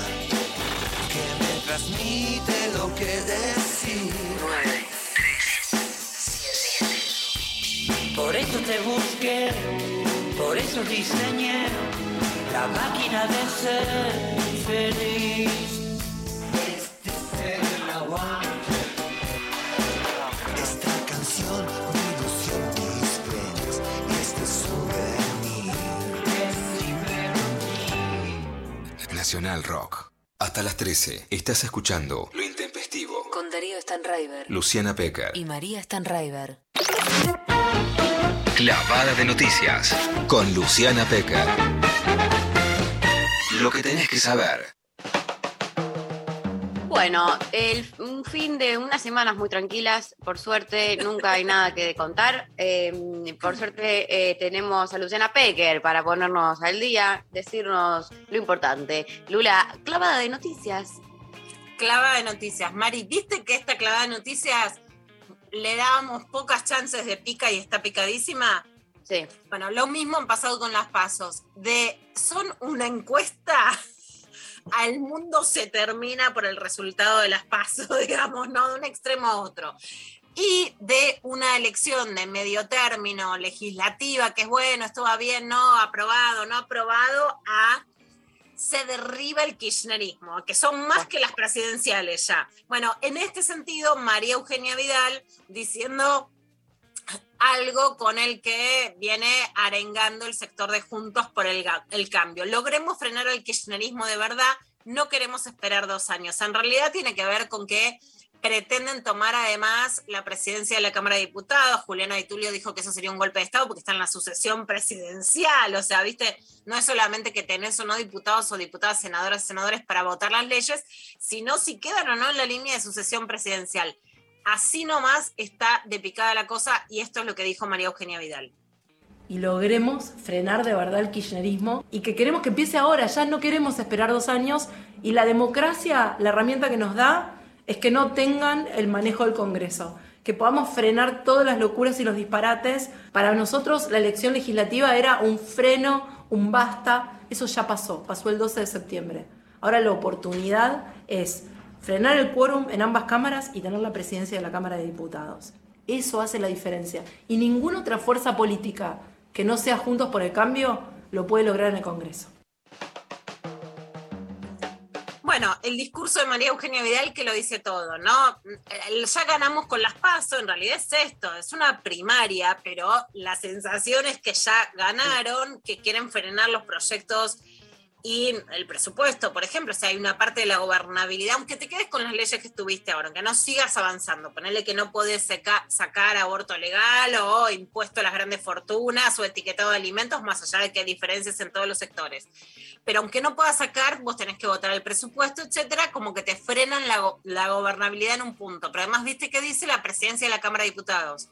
que me transmite lo que decir. Por eso te busqué, por eso diseñé la máquina de ser feliz. Este ser el aguante. Esta canción de ilusión dispenes, este souvenir. Es Nacional Rock. Hasta las 13 estás escuchando Lo Intempestivo con Darío Stanraiver, Luciana Peca y María Stanraiver. Clavada de noticias con Luciana Peca. Lo que tenés que saber. Bueno, el, un fin de unas semanas muy tranquilas, por suerte nunca hay nada que contar. Eh, por suerte eh, tenemos a Luciana Pecker para ponernos al día, decirnos lo importante. Lula, clavada de noticias. Clavada de noticias. Mari, ¿viste que esta clavada de noticias le dábamos pocas chances de pica y está picadísima? Bueno, lo mismo han pasado con las pasos. De, son una encuesta (laughs) al mundo se termina por el resultado de las pasos, (laughs) digamos, ¿no? De un extremo a otro. Y de una elección de medio término legislativa, que es bueno, esto va bien, no, aprobado, no aprobado, a se derriba el kirchnerismo, que son más que las presidenciales ya. Bueno, en este sentido, María Eugenia Vidal diciendo algo con el que viene arengando el sector de Juntos por el, cambio. Logremos frenar el kirchnerismo de verdad, no queremos esperar dos años. En realidad tiene que ver con que pretenden tomar además la presidencia de la Cámara de Diputados. Juliana Di Tulio dijo que eso sería un golpe de Estado porque está en la sucesión presidencial. O sea, viste, no es solamente que tenés o no diputados o diputadas, senadoras y senadores para votar las leyes, sino si quedan o no en la línea de sucesión presidencial. Así nomás está de picada la cosa y esto es lo que dijo María Eugenia Vidal. Y logremos frenar de verdad el kirchnerismo y que queremos que empiece ahora, ya no queremos esperar dos años y la democracia, la herramienta que nos da es que no tengan el manejo del Congreso, que podamos frenar todas las locuras y los disparates. Para nosotros la elección legislativa era un freno, un basta, eso ya pasó, pasó el 12 de septiembre. Ahora la oportunidad es frenar el quórum en ambas cámaras y tener la presidencia de la Cámara de Diputados. Eso hace la diferencia. Y ninguna otra fuerza política que no sea Juntos por el Cambio lo puede lograr en el Congreso. Bueno, el discurso de María Eugenia Vidal que lo dice todo, ¿no? Ya ganamos con las pasos, en realidad es esto, es una primaria, pero la sensación es que ya ganaron, que quieren frenar los proyectos y el presupuesto, por ejemplo, si hay una parte de la gobernabilidad, aunque te quedes con las leyes que estuviste ahora, aunque no sigas avanzando, ponerle que no podés sacar aborto legal o impuesto a las grandes fortunas o etiquetado de alimentos, más allá de que hay diferencias en todos los sectores. Pero aunque no puedas sacar, vos tenés que votar el presupuesto, etcétera, como que te frenan la, la gobernabilidad en un punto. Pero además, ¿viste qué dice la presidencia de la Cámara de Diputados?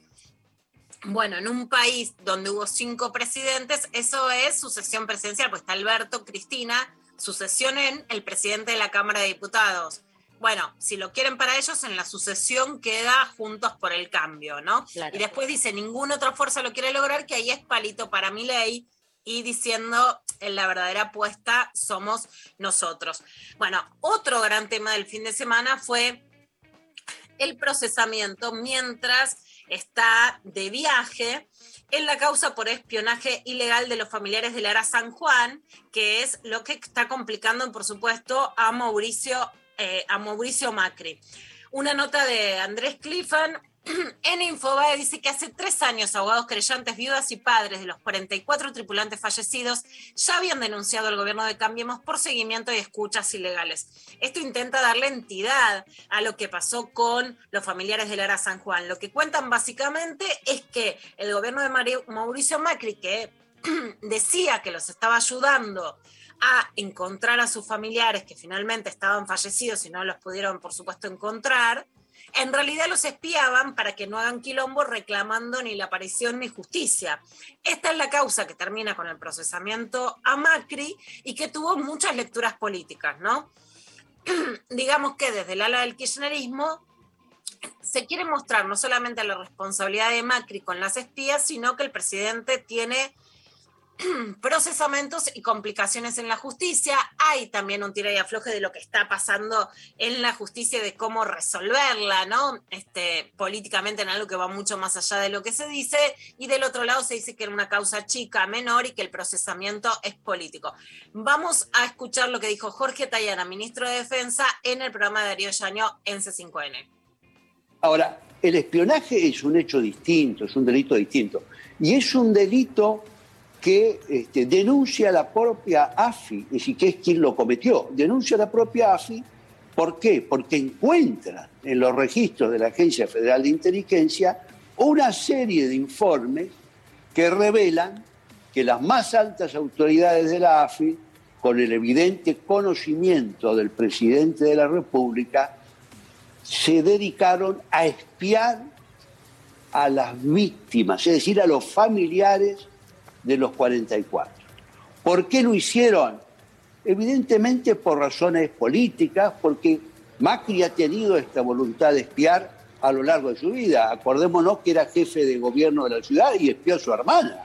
Bueno, en un país donde hubo cinco presidentes, eso es sucesión presidencial, pues está Alberto, Cristina, sucesión en el presidente de la Cámara de Diputados. Bueno, si lo quieren para ellos, en la sucesión queda Juntos por el Cambio, ¿no? Y después dice, ninguna otra fuerza lo quiere lograr, que ahí es palito para mi ley, y diciendo, en la verdadera apuesta somos nosotros. Bueno, otro gran tema del fin de semana fue el procesamiento mientras está de viaje en la causa por espionaje ilegal de los familiares de Lara San Juan, que es lo que está complicando, por supuesto, a Mauricio, eh, a Mauricio Macri. Una nota de Andrés Cliffan, (clears throat) en Infobae dice que hace tres años abogados creyentes, viudas y padres de los 44 tripulantes fallecidos ya habían denunciado al gobierno de Cambiemos por seguimiento y escuchas ilegales. Esto intenta darle entidad a lo que pasó con los familiares de Lara San Juan. Lo que cuentan básicamente es que el gobierno de Mauricio Macri, que (clears throat) decía que los estaba ayudando a encontrar a sus familiares que finalmente estaban fallecidos y no los pudieron, por supuesto, encontrar, en realidad los espiaban para que no hagan quilombo reclamando ni la aparición ni justicia. Esta es la causa que termina con el procesamiento a Macri y que tuvo muchas lecturas políticas, ¿no? (clears throat) Digamos que desde el ala del kirchnerismo se quiere mostrar no solamente la responsabilidad de Macri con las espías, sino que el presidente tiene (clears throat) procesamientos y complicaciones en la justicia. Hay también un tira y afloje de lo que está pasando en la justicia, de cómo resolverla, ¿no? Este, políticamente en algo que va mucho más allá de lo que se dice. Y del otro lado se dice que era una causa chica, menor y que el procesamiento es político. Vamos a escuchar lo que dijo Jorge Tayana, ministro de Defensa, en el programa de Darío Yaño en C5N. Ahora, el espionaje es un hecho distinto, es un delito distinto. Y es un delito que este, denuncia la propia AFI, es decir, que es quien lo cometió, denuncia a la propia AFI. ¿Por qué? Porque encuentra en los registros de la Agencia Federal de Inteligencia una serie de informes que revelan que las más altas autoridades de la AFI, con el evidente conocimiento del presidente de la República, se dedicaron a espiar a las víctimas, es decir, a los familiares de los 44. ¿Por qué lo hicieron? Evidentemente por razones políticas, porque Macri ha tenido esta voluntad de espiar a lo largo de su vida. Acordémonos que era jefe de gobierno de la ciudad y espió a su hermana.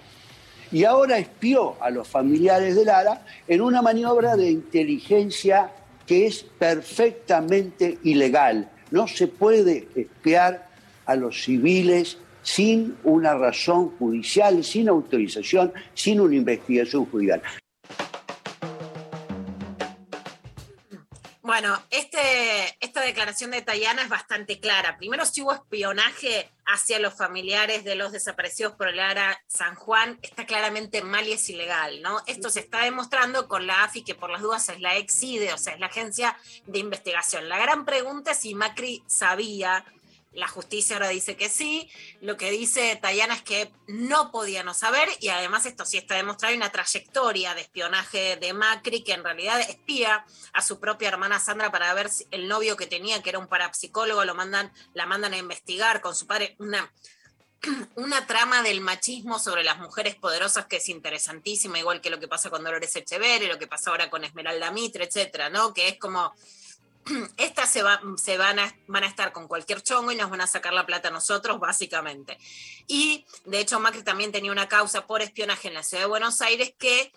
Y ahora espió a los familiares de Lara en una maniobra de inteligencia que es perfectamente ilegal. No se puede espiar a los civiles sin una razón judicial, sin autorización, sin una investigación judicial. Bueno, este, esta declaración de Tayana es bastante clara. Primero, si hubo espionaje hacia los familiares de los desaparecidos por el ARA San Juan, está claramente mal y es ilegal, ¿no? Esto se está demostrando con la AFI, que por las dudas es la EXIDE, o sea, es la agencia de investigación. La gran pregunta es si Macri sabía la justicia ahora dice que sí. Lo que dice Tayana es que no podía no saber y además esto sí está demostrado, hay una trayectoria de espionaje de Macri que en realidad espía a su propia hermana Sandra para ver si el novio que tenía, que era un parapsicólogo, lo mandan, la mandan a investigar con su padre. Una, (clears throat) una trama del machismo sobre las mujeres poderosas que es interesantísima, igual que lo que pasa con Dolores Echeverri, lo que pasa ahora con Esmeralda Mitre, etcétera, ¿no? Que es como (clears throat) estas se, se van, a, van a estar con cualquier chongo y nos van a sacar la plata a nosotros, básicamente. Y de hecho, Macri también tenía una causa por espionaje en la ciudad de Buenos Aires que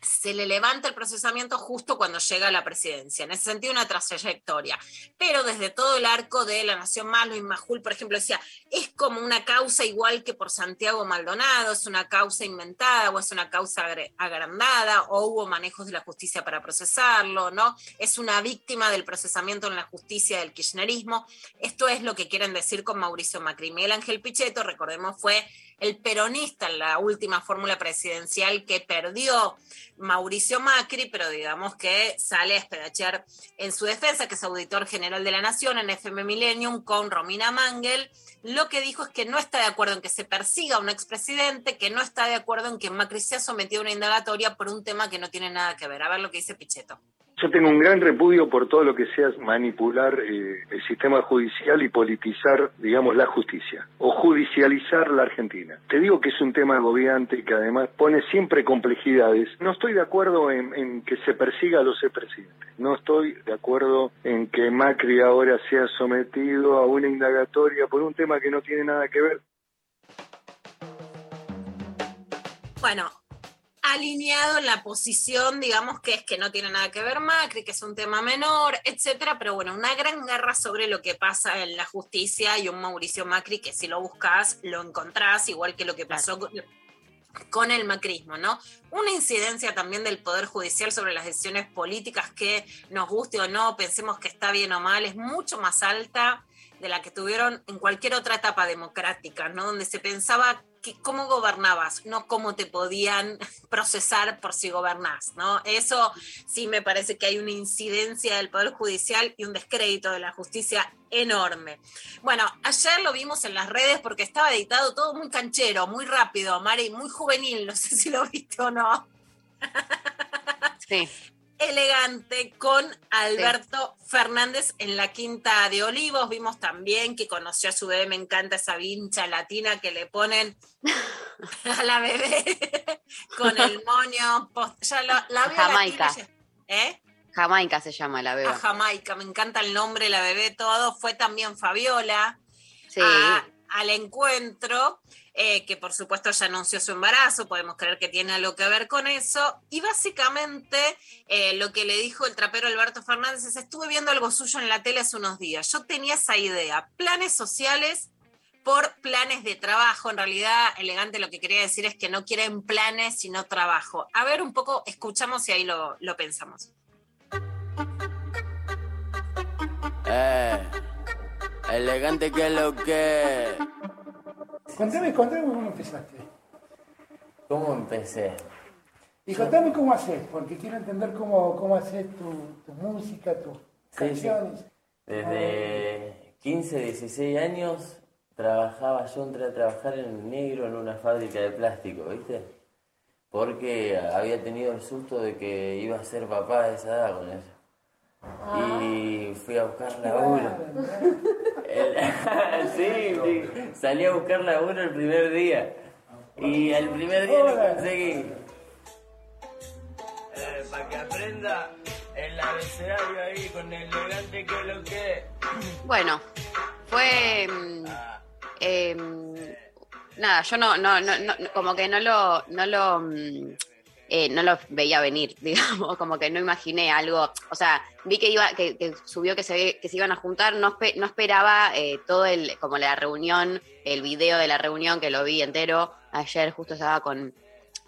se le levanta el procesamiento justo cuando llega a la presidencia. En ese sentido, una trayectoria. Pero desde todo el arco de La Nación Malo y Majul, por ejemplo, decía, es como una causa igual que por Santiago Maldonado, es una causa inventada o es una causa agrandada o hubo manejos de la justicia para procesarlo, ¿no? Es una víctima del procesamiento en la justicia del kirchnerismo. Esto es lo que quieren decir con Mauricio Macri. Miguel Ángel Pichetto, recordemos, fue el peronista en la última fórmula presidencial que perdió Mauricio Macri, pero digamos que sale a en su defensa, que es auditor general de la Nación en FM Millennium con Romina Mangel. Lo que dijo es que no está de acuerdo en que se persiga a un expresidente, que no está de acuerdo en que Macri sea sometido a una indagatoria por un tema que no tiene nada que ver. A ver lo que dice Pichetto. Yo tengo un gran repudio por todo lo que sea manipular eh, el sistema judicial y politizar, digamos, la justicia o judicializar la Argentina. Te digo que es un tema agobiante que además pone siempre complejidades. No estoy de acuerdo en, en que se persiga a los expresidentes. No estoy de acuerdo en que Macri ahora sea sometido a una indagatoria por un tema que no tiene nada que ver. Bueno, alineado en la posición, digamos, que es que no tiene nada que ver Macri, que es un tema menor, etcétera, pero bueno, una gran guerra sobre lo que pasa en la justicia y un Mauricio Macri que si lo buscas lo encontrás, igual que lo que pasó con, con el macrismo, ¿no? Una incidencia también del Poder Judicial sobre las decisiones políticas que nos guste o no, pensemos que está bien o mal, es mucho más alta de la que tuvieron en cualquier otra etapa democrática, ¿no? Donde se pensaba que cómo gobernabas, no cómo te podían (laughs) procesar por si gobernás, ¿no? Eso sí me parece que hay una incidencia del Poder Judicial y un descrédito de la justicia enorme. Bueno, ayer lo vimos en las redes porque estaba editado todo muy canchero, muy rápido, Mari, muy juvenil, no sé si lo viste o no. Sí. Elegante con Alberto Fernández en la Quinta de Olivos. Vimos también que conoció a su bebé, me encanta esa vincha latina que le ponen (laughs) a la bebé con el moño. ya la, Jamaica. ¿Eh? Jamaica se llama la A beba. Jamaica, me encanta el nombre, la bebé, todo. Fue también Fabiola Sí. a- al encuentro, eh, que por supuesto ya anunció su embarazo, podemos creer que tiene algo que ver con eso. Y básicamente eh, lo que le dijo el trapero Alberto Fernández es, estuve viendo algo suyo en la tele hace unos días. Yo tenía esa idea, planes sociales por planes de trabajo. En realidad, elegante lo que quería decir es que no quieren planes, sino trabajo. A ver, un poco, escuchamos y ahí lo, pensamos. Eh, elegante que lo que. Contame, contame cómo empezaste. ¿Cómo empecé? Y contame cómo haces, porque quiero entender cómo, cómo haces tu, tu música, tus Sí, sí. canciones. Desde 15, 16 años trabajaba, yo entré a trabajar en negro en una fábrica de plástico, ¿viste? Porque había tenido el susto de que iba a ser papá de esa edad con eso. Y fui a buscar laburo. El- (laughs) sí, sí, salí a buscar laburo el primer día. Y el primer día lo conseguí. para que aprenda el abecedario ahí con el elegante que lo que. Bueno, fue. em, nada, yo no, no, no, no- como que no lo, no lo, mm, eh, no lo veía venir, (laughs) digamos, como que no imaginé algo. O sea, vi que iba, que, que subió que se, que se iban a juntar, no, espe- no esperaba eh, todo el, como la reunión, el video de la reunión que lo vi entero. Ayer justo estaba con,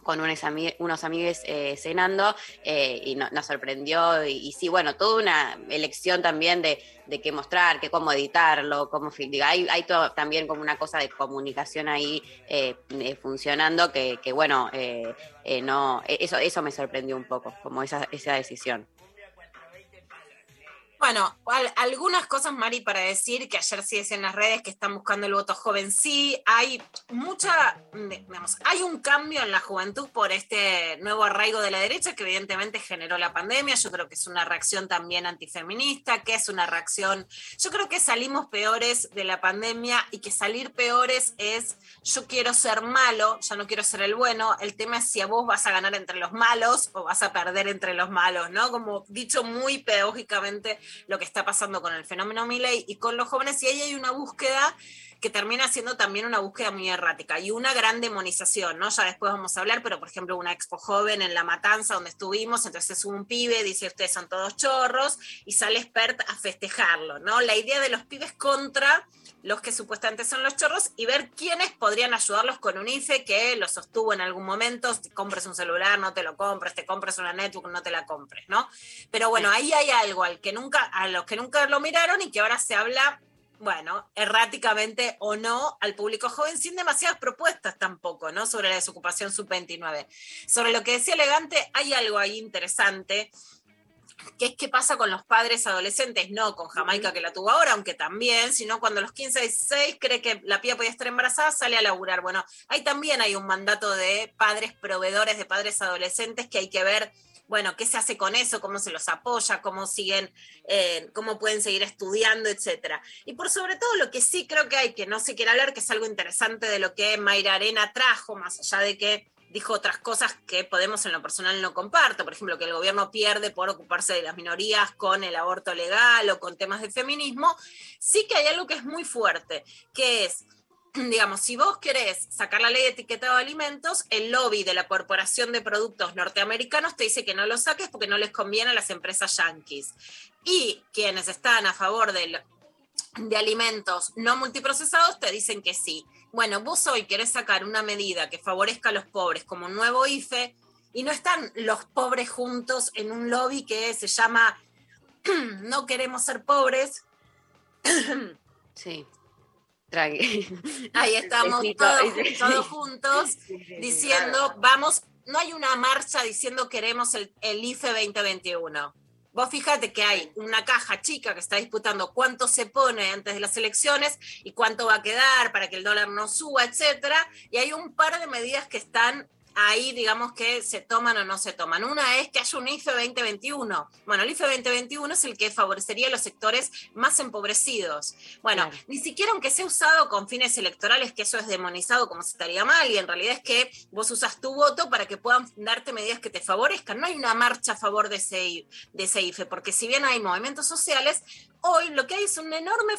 con unos, ami- unos amigos eh, cenando eh, y no- nos sorprendió. Y, sí, bueno, toda una elección también de, de qué mostrar, que cómo editarlo, cómo fil- digo, Hay, hay todo, también como una cosa de comunicación ahí eh, eh, funcionando que, que, bueno, eh, eh, no, eh, eso, eso me sorprendió un poco, como esa, esa decisión. Bueno, al- algunas cosas, Mari, para decir que ayer sí decía en las redes que están buscando el voto joven. Sí, hay mucha, digamos, hay un cambio en la juventud por este nuevo arraigo de la derecha que evidentemente generó la pandemia. Yo creo que es una reacción también antifeminista, que es una reacción. Yo creo que salimos peores de la pandemia y que salir peores es yo quiero ser malo, ya no quiero ser el bueno. El tema es si a vos vas a ganar entre los malos o vas a perder entre los malos, ¿no? Como dicho muy pedagógicamente lo que está pasando con el fenómeno Milley y con los jóvenes, y ahí hay una búsqueda que termina siendo también una búsqueda muy errática y una gran demonización, ¿no? Ya después vamos a hablar, pero por ejemplo, una expo joven en La Matanza donde estuvimos, entonces un pibe dice, ustedes son todos chorros, y sale expert a festejarlo, ¿no? La idea de los pibes contra los que supuestamente son los chorros y ver quiénes podrían ayudarlos con un IFE que lo sostuvo en algún momento, te compres un celular, no te lo compres, te compres una netbook, no te la compres, ¿no? Pero bueno, ahí hay algo al que nunca, a los que nunca lo miraron y que ahora se habla, bueno, erráticamente o no al público joven, sin demasiadas propuestas tampoco, ¿no? Sobre la desocupación sub-29. Sobre lo que decía Elegante, hay algo ahí interesante que es qué pasa con los padres adolescentes, no con Jamaica que la tuvo ahora, aunque también, sino cuando a los 15, 16 cree que la piba podía estar embarazada, sale a laburar. Bueno, ahí también hay un mandato de padres proveedores, de padres adolescentes que hay que ver, bueno, qué se hace con eso, cómo se los apoya, cómo siguen, eh, cómo pueden seguir estudiando, etcétera. Y por sobre todo lo que sí creo que hay, que no se quiere hablar, que es algo interesante de lo que Mayra Arena trajo, más allá de que dijo otras cosas que Podemos en lo personal no comparto, por ejemplo, que el gobierno pierde por ocuparse de las minorías con el aborto legal o con temas de feminismo, sí que hay algo que es muy fuerte, que es, (clears throat) digamos, si vos querés sacar la ley de etiquetado de alimentos, el lobby de la Corporación de Productos Norteamericanos te dice que no lo saques porque no les conviene a las empresas yanquis. Y quienes están a favor del de alimentos no multiprocesados te dicen que sí. Bueno, vos hoy querés sacar una medida que favorezca a los pobres como un nuevo IFE y no están los pobres juntos en un lobby que se llama (clears throat) No queremos ser pobres. (clears throat) Sí. Tranqui. Ahí (laughs) estamos (laughs) todos juntos diciendo, vamos, no hay una marcha diciendo queremos el, el IFE 2021. Vos fíjate que hay una caja chica que está disputando cuánto se pone antes de las elecciones y cuánto va a quedar para que el dólar no suba, etcétera. Y hay un par de medidas que están ahí, digamos que se toman o no se toman. Una es que haya un IFE 2021. Bueno, el IFE 2021 es el que favorecería a los sectores más empobrecidos. Bueno, ni siquiera aunque sea usado con fines electorales, que eso es demonizado como si estaría mal, y en realidad es que vos usas tu voto para que puedan darte medidas que te favorezcan. No hay una marcha a favor de ese, de ese IFE, porque si bien hay movimientos sociales, hoy lo que hay es un enorme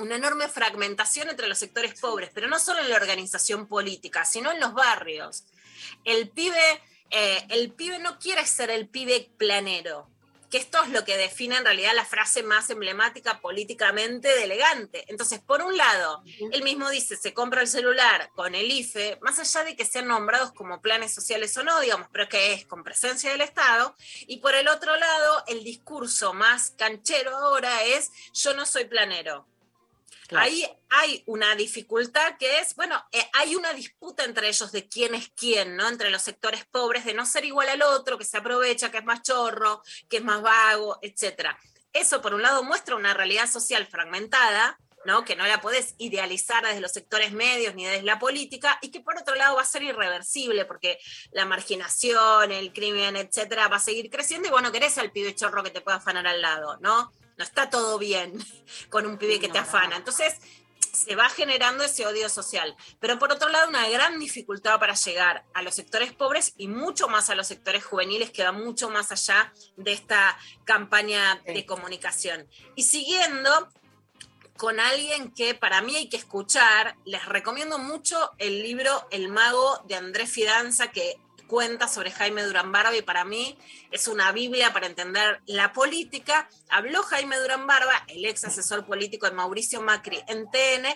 una enorme fragmentación entre los sectores pobres, pero no solo en la organización política, sino en los barrios. El pibe, eh, el pibe no quiere ser el pibe planero, que esto es lo que define en realidad la frase más emblemática políticamente de elegante. Entonces, por un lado, él mismo dice, se compra el celular con el IFE, más allá de que sean nombrados como planes sociales o no, digamos, pero que es con presencia del Estado, y por el otro lado, el discurso más canchero ahora es, yo no soy planero. Ahí hay una dificultad que es, bueno, eh, hay una disputa entre ellos de quién es quién, ¿no? Entre los sectores pobres, de no ser igual al otro, que se aprovecha, que es más chorro, que es más vago, etcétera. Eso, por un lado, muestra una realidad social fragmentada, ¿no? que no la podés idealizar desde los sectores medios ni desde la política, y que por otro lado va a ser irreversible, porque la marginación, el crimen, etcétera, va a seguir creciendo, y vos no querés al pibe chorro que te pueda afanar al lado, ¿no? No está todo bien (laughs) con un pibe que te afana. Entonces, se va generando ese odio social. Pero por otro lado, una gran dificultad para llegar a los sectores pobres y mucho más a los sectores juveniles, que va mucho más allá de esta campaña de comunicación. Y siguiendo con alguien que para mí hay que escuchar, les recomiendo mucho el libro El mago de Andrés Fidanza, que cuenta sobre Jaime Durán Barba y para mí es una Biblia para entender la política. Habló Jaime Durán Barba, el ex asesor político de Mauricio Macri en TN,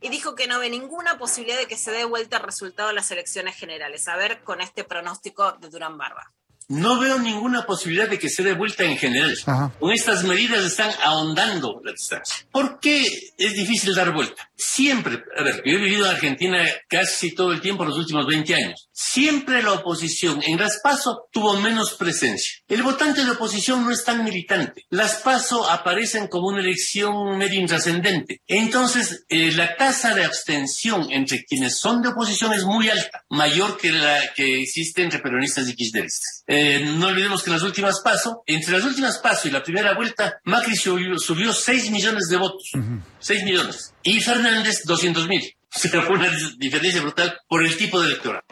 y dijo que no ve ninguna posibilidad de que se dé vuelta el resultado de las elecciones generales. A ver con este pronóstico de Durán Barba. No veo ninguna posibilidad de que se dé vuelta en general. Con estas medidas están ahondando la distancia. ¿Por qué es difícil dar vuelta? Siempre, a ver, yo he vivido en Argentina casi todo el tiempo, los últimos 20 años. Siempre la oposición en las PASO tuvo menos presencia. El votante de oposición no es tan militante. Las PASO aparecen como una elección medio intrascendente. Entonces, eh, la tasa de abstención entre quienes son de oposición es muy alta, mayor que la que existe entre peronistas y kirchneristas. Eh, no olvidemos que en las últimas PASO, entre las últimas PASO y la primera vuelta, Macri subió, subió 6 millones de votos. 6 millones. Y Fernández, 200 mil. (laughs) O sea, fue una diferencia brutal por el tipo de electorado.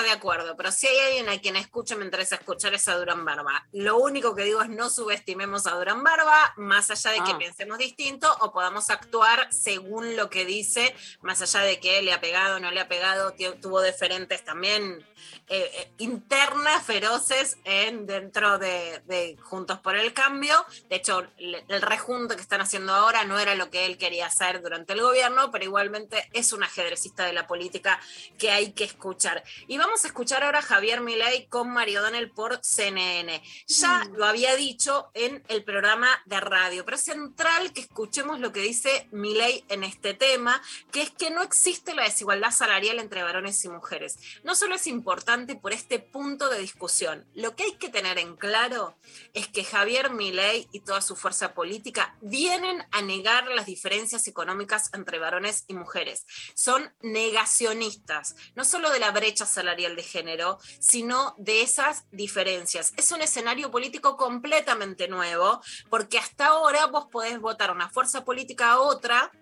Estar de acuerdo, pero si hay alguien a quien escucho me interesa escuchar es a Durán Barba. Lo único que digo es no subestimemos a Durán Barba, más allá de que Ah. pensemos distinto o podamos actuar según lo que dice, más allá de que le ha pegado, no le ha pegado, tuvo diferentes también eh, eh, internas feroces en, dentro de, de Juntos por el Cambio. De hecho, el rejunto que están haciendo ahora no era lo que él quería hacer durante el gobierno, pero igualmente es un ajedrecista de la política que hay que escuchar. Y vamos a escuchar ahora a Javier Milei con Mario Donel por CNN. Ya lo había dicho en el programa de radio, pero es central que escuchemos lo que dice Milei en este tema, que es que no existe la desigualdad salarial entre varones y mujeres. No solo es importante por este punto de discusión, lo que hay que tener en claro es que Javier Milei y toda su fuerza política vienen a negar las diferencias económicas entre varones y mujeres. Son negacionistas, no solo de la brecha salarial de género, sino de esas diferencias. Es un escenario político completamente nuevo, porque hasta ahora vos podés votar una fuerza política a otra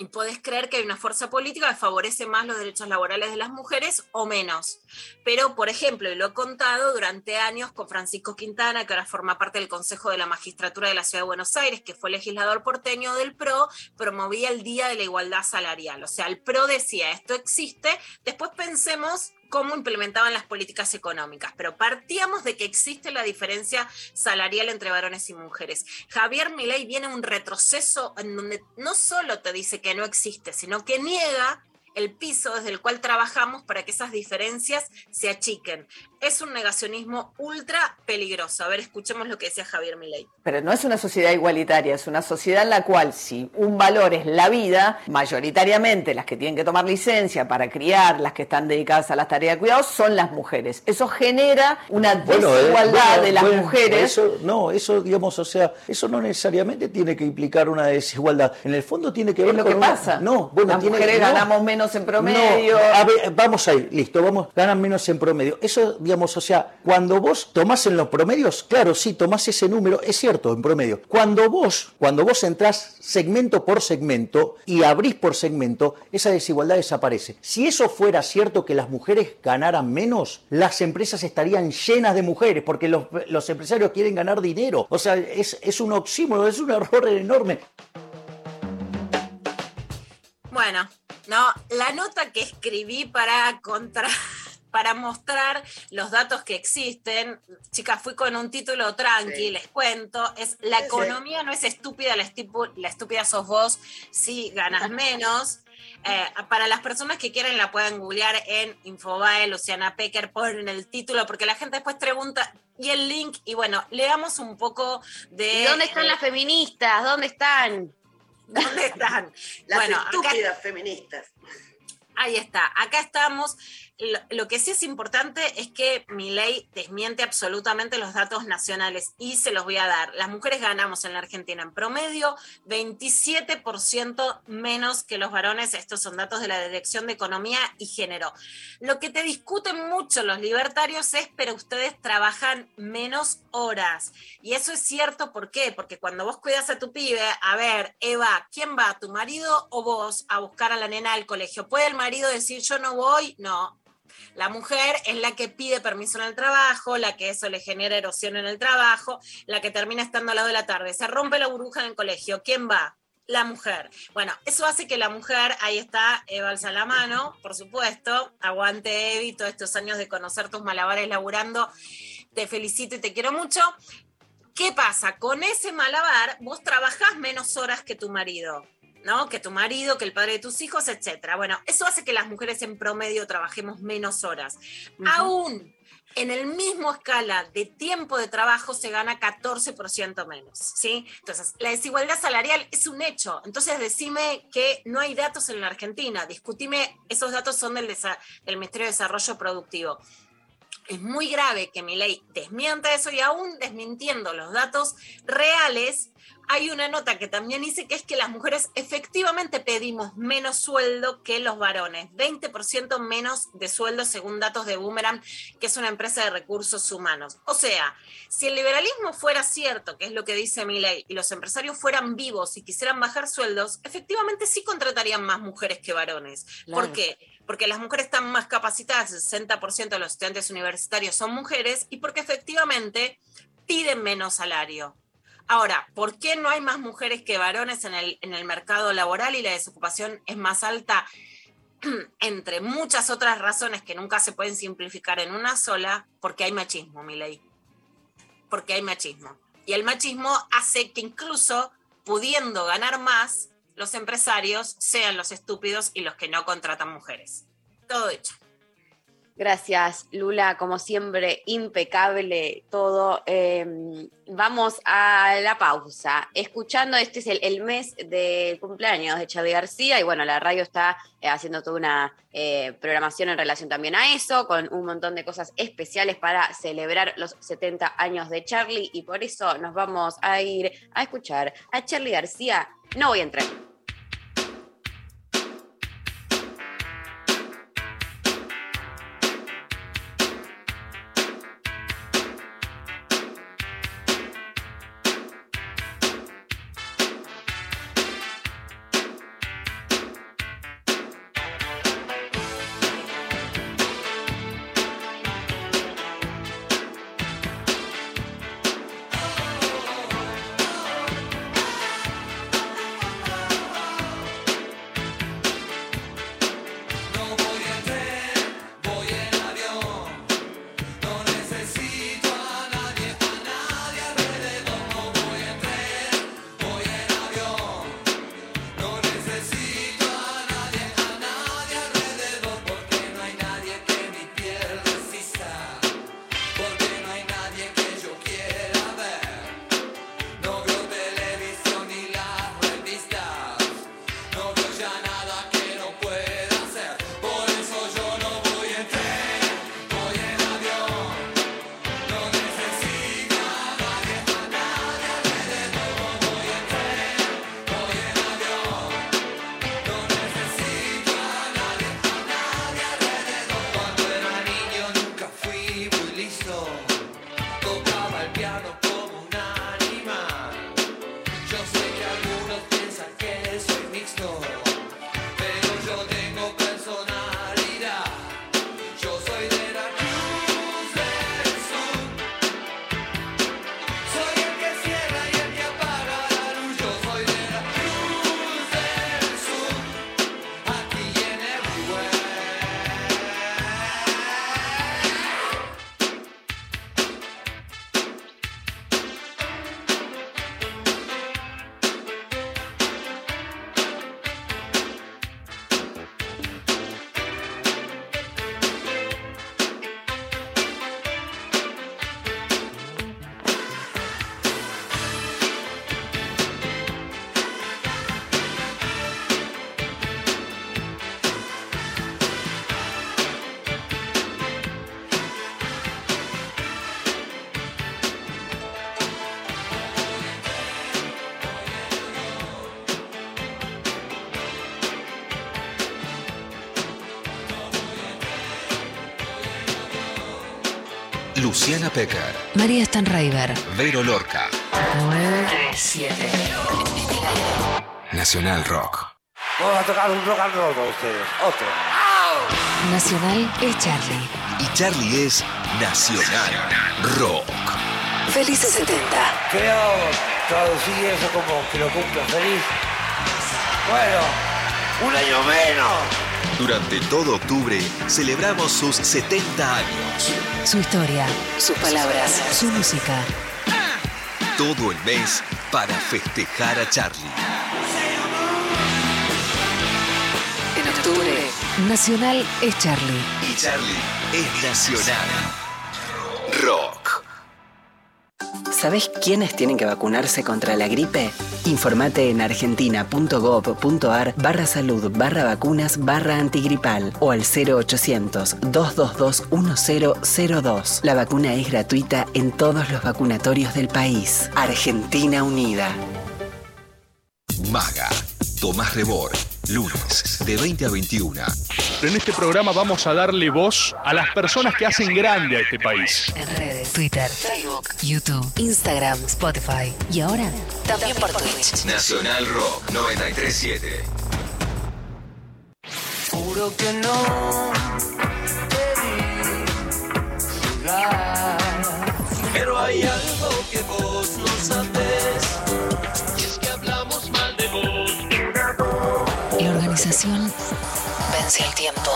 y podés creer que hay una fuerza política que favorece más los derechos laborales de las mujeres o menos. Pero, por ejemplo, y lo he contado durante años con Francisco Quintana, que ahora forma parte del Consejo de la Magistratura de la Ciudad de Buenos Aires, que fue legislador porteño del PRO, promovía el Día de la Igualdad Salarial. O sea, el PRO decía, esto existe, después pensemos cómo implementaban las políticas económicas, pero partíamos de que existe la diferencia salarial entre varones y mujeres. Javier Milei viene un retroceso en donde no solo te dice que no existe, sino que niega el piso desde el cual trabajamos para que esas diferencias se achiquen. Es un negacionismo ultra peligroso. A ver, escuchemos lo que decía Javier Milei. Pero no es una sociedad igualitaria, es una sociedad en la cual si un valor es la vida, mayoritariamente las que tienen que tomar licencia para criar, las que están dedicadas a las tareas de cuidado, son las mujeres. Eso genera una Bueno, eh, desigualdad bueno, de las bueno, mujeres. Eso, no, eso, digamos, o sea, eso no necesariamente tiene que implicar una desigualdad. En el fondo tiene que ver Es lo con que una- pasa. No, bueno, Las tiene- mujeres no. ganamos menos en promedio. No, a ver, vamos ahí, listo, vamos, ganan menos en promedio. Eso, o sea, cuando vos tomás en los promedios, claro, sí, tomás ese número, es cierto, en promedio. Cuando vos, cuando vos entrás segmento por segmento y abrís por segmento, esa desigualdad desaparece. Si eso fuera cierto que las mujeres ganaran menos, las empresas estarían llenas de mujeres, porque los, los empresarios quieren ganar dinero. O sea, es, es un oxímoron, es un error enorme. Bueno, no, la nota que escribí para contra para mostrar los datos que existen, chicas, fui con un título tranqui, les cuento, es la Sí, sí. economía no es estúpida, la, estúpida sos vos si ganas menos. Eh, para las personas que quieren la pueden googlear en Infobae, Luciana Pecker, ponen el título, porque la gente después pregunta, y el link, y bueno, leamos un poco de... ¿Y dónde están eh, las feministas? ¿Dónde están? (laughs) ¿Dónde están? Las bueno, acá- estúpidas feministas. Ahí está, acá estamos. Lo, que sí es importante es que mi ley desmiente absolutamente los datos nacionales y se los voy a dar. Las mujeres ganamos en la Argentina en promedio 27% menos que los varones. Estos son datos de la Dirección de Economía y Género. Lo que te discuten mucho los libertarios es, pero ustedes trabajan menos horas. Y eso es cierto, ¿por qué? Porque cuando vos cuidas a tu pibe, a ver, Eva, ¿quién va? ¿Tu marido o vos a buscar a la nena al colegio? ¿Puede el marido decir yo no voy? No. La mujer es la que pide permiso en el trabajo, la que eso le genera erosión en el trabajo, la que termina estando al lado de la tarde. Se rompe la burbuja en el colegio. ¿Quién va? La mujer. Bueno, eso hace que la mujer, ahí está Eva alza la mano, por supuesto. Aguante, Evi, todos estos años de conocer tus malabares laburando. Te felicito y te quiero mucho. ¿Qué pasa? Con ese malabar, vos trabajás menos horas que tu marido. ¿No? Que tu marido, que el padre de tus hijos, etcétera. Bueno, eso hace que las mujeres en promedio trabajemos menos horas. Aún en el mismo escala de tiempo de trabajo se gana 14% menos, ¿sí? Entonces, la desigualdad salarial es un hecho. Entonces, decime que no hay datos en la Argentina. Discutime, esos datos son del, del Ministerio de Desarrollo Productivo. Es muy grave que mi ley desmienta eso y aún desmintiendo los datos reales, hay una nota que también dice que es que las mujeres efectivamente pedimos menos sueldo que los varones, 20% menos de sueldo según datos de Boomerang, que es una empresa de recursos humanos. O sea, si el liberalismo fuera cierto, que es lo que dice mi ley, y los empresarios fueran vivos y quisieran bajar sueldos, efectivamente sí contratarían más mujeres que varones. ¿Por qué? Porque las mujeres están más capacitadas, el 60% de los estudiantes universitarios son mujeres y porque efectivamente piden menos salario. Ahora, ¿por qué no hay más mujeres que varones en el, en el mercado laboral y la desocupación es más alta? (clears throat) Entre muchas otras razones que nunca se pueden simplificar en una sola, porque hay machismo, mi ley. Porque hay machismo. Y el machismo hace que incluso pudiendo ganar más, los empresarios sean los estúpidos y los que no contratan mujeres. Todo hecho. Gracias, Lula, como siempre, impecable todo. Eh, vamos a la pausa. Escuchando, este es el, el mes del cumpleaños de Charlie García y bueno, la radio está eh, haciendo toda una eh, programación en relación también a eso, con un montón de cosas especiales para celebrar los 70 años de Charlie y por eso nos vamos a ir a escuchar a Charlie García. No voy a entrar. Luciana Pecker, María Stanraiver. Vero Lorca, 937. Nacional Rock. Vamos a tocar un rock and roll con ustedes. Otro. Nacional es Charlie. Y Charlie es Nacional Rock. Felices 70. Creo traducir eso como que lo cumplo feliz. Bueno, un año menos. Durante todo octubre celebramos sus 70 años. Su historia, sus palabras, su música. Todo el mes para festejar a Charlie. En octubre, Nacional es Charlie. Y Charlie es Nacional Rock. ¿Sabés quiénes tienen que vacunarse contra la gripe? Informate en argentina.gov.ar barra salud barra vacunas barra antigripal o al 0800-222-1002. La vacuna es gratuita en todos los vacunatorios del país. Argentina Unida. Maga, Tomás Rebor, lunes de 20 a 21. En este programa vamos a darle voz a las personas que hacen grande a este país. En redes, Twitter, Facebook, YouTube, Instagram, Spotify. Y ahora, también por Twitch. Nacional Rock 937. Juro que no te vi llegar. Pero hay algo que vos no sabés. Y es que hablamos mal de vos. La organización vence el tiempo.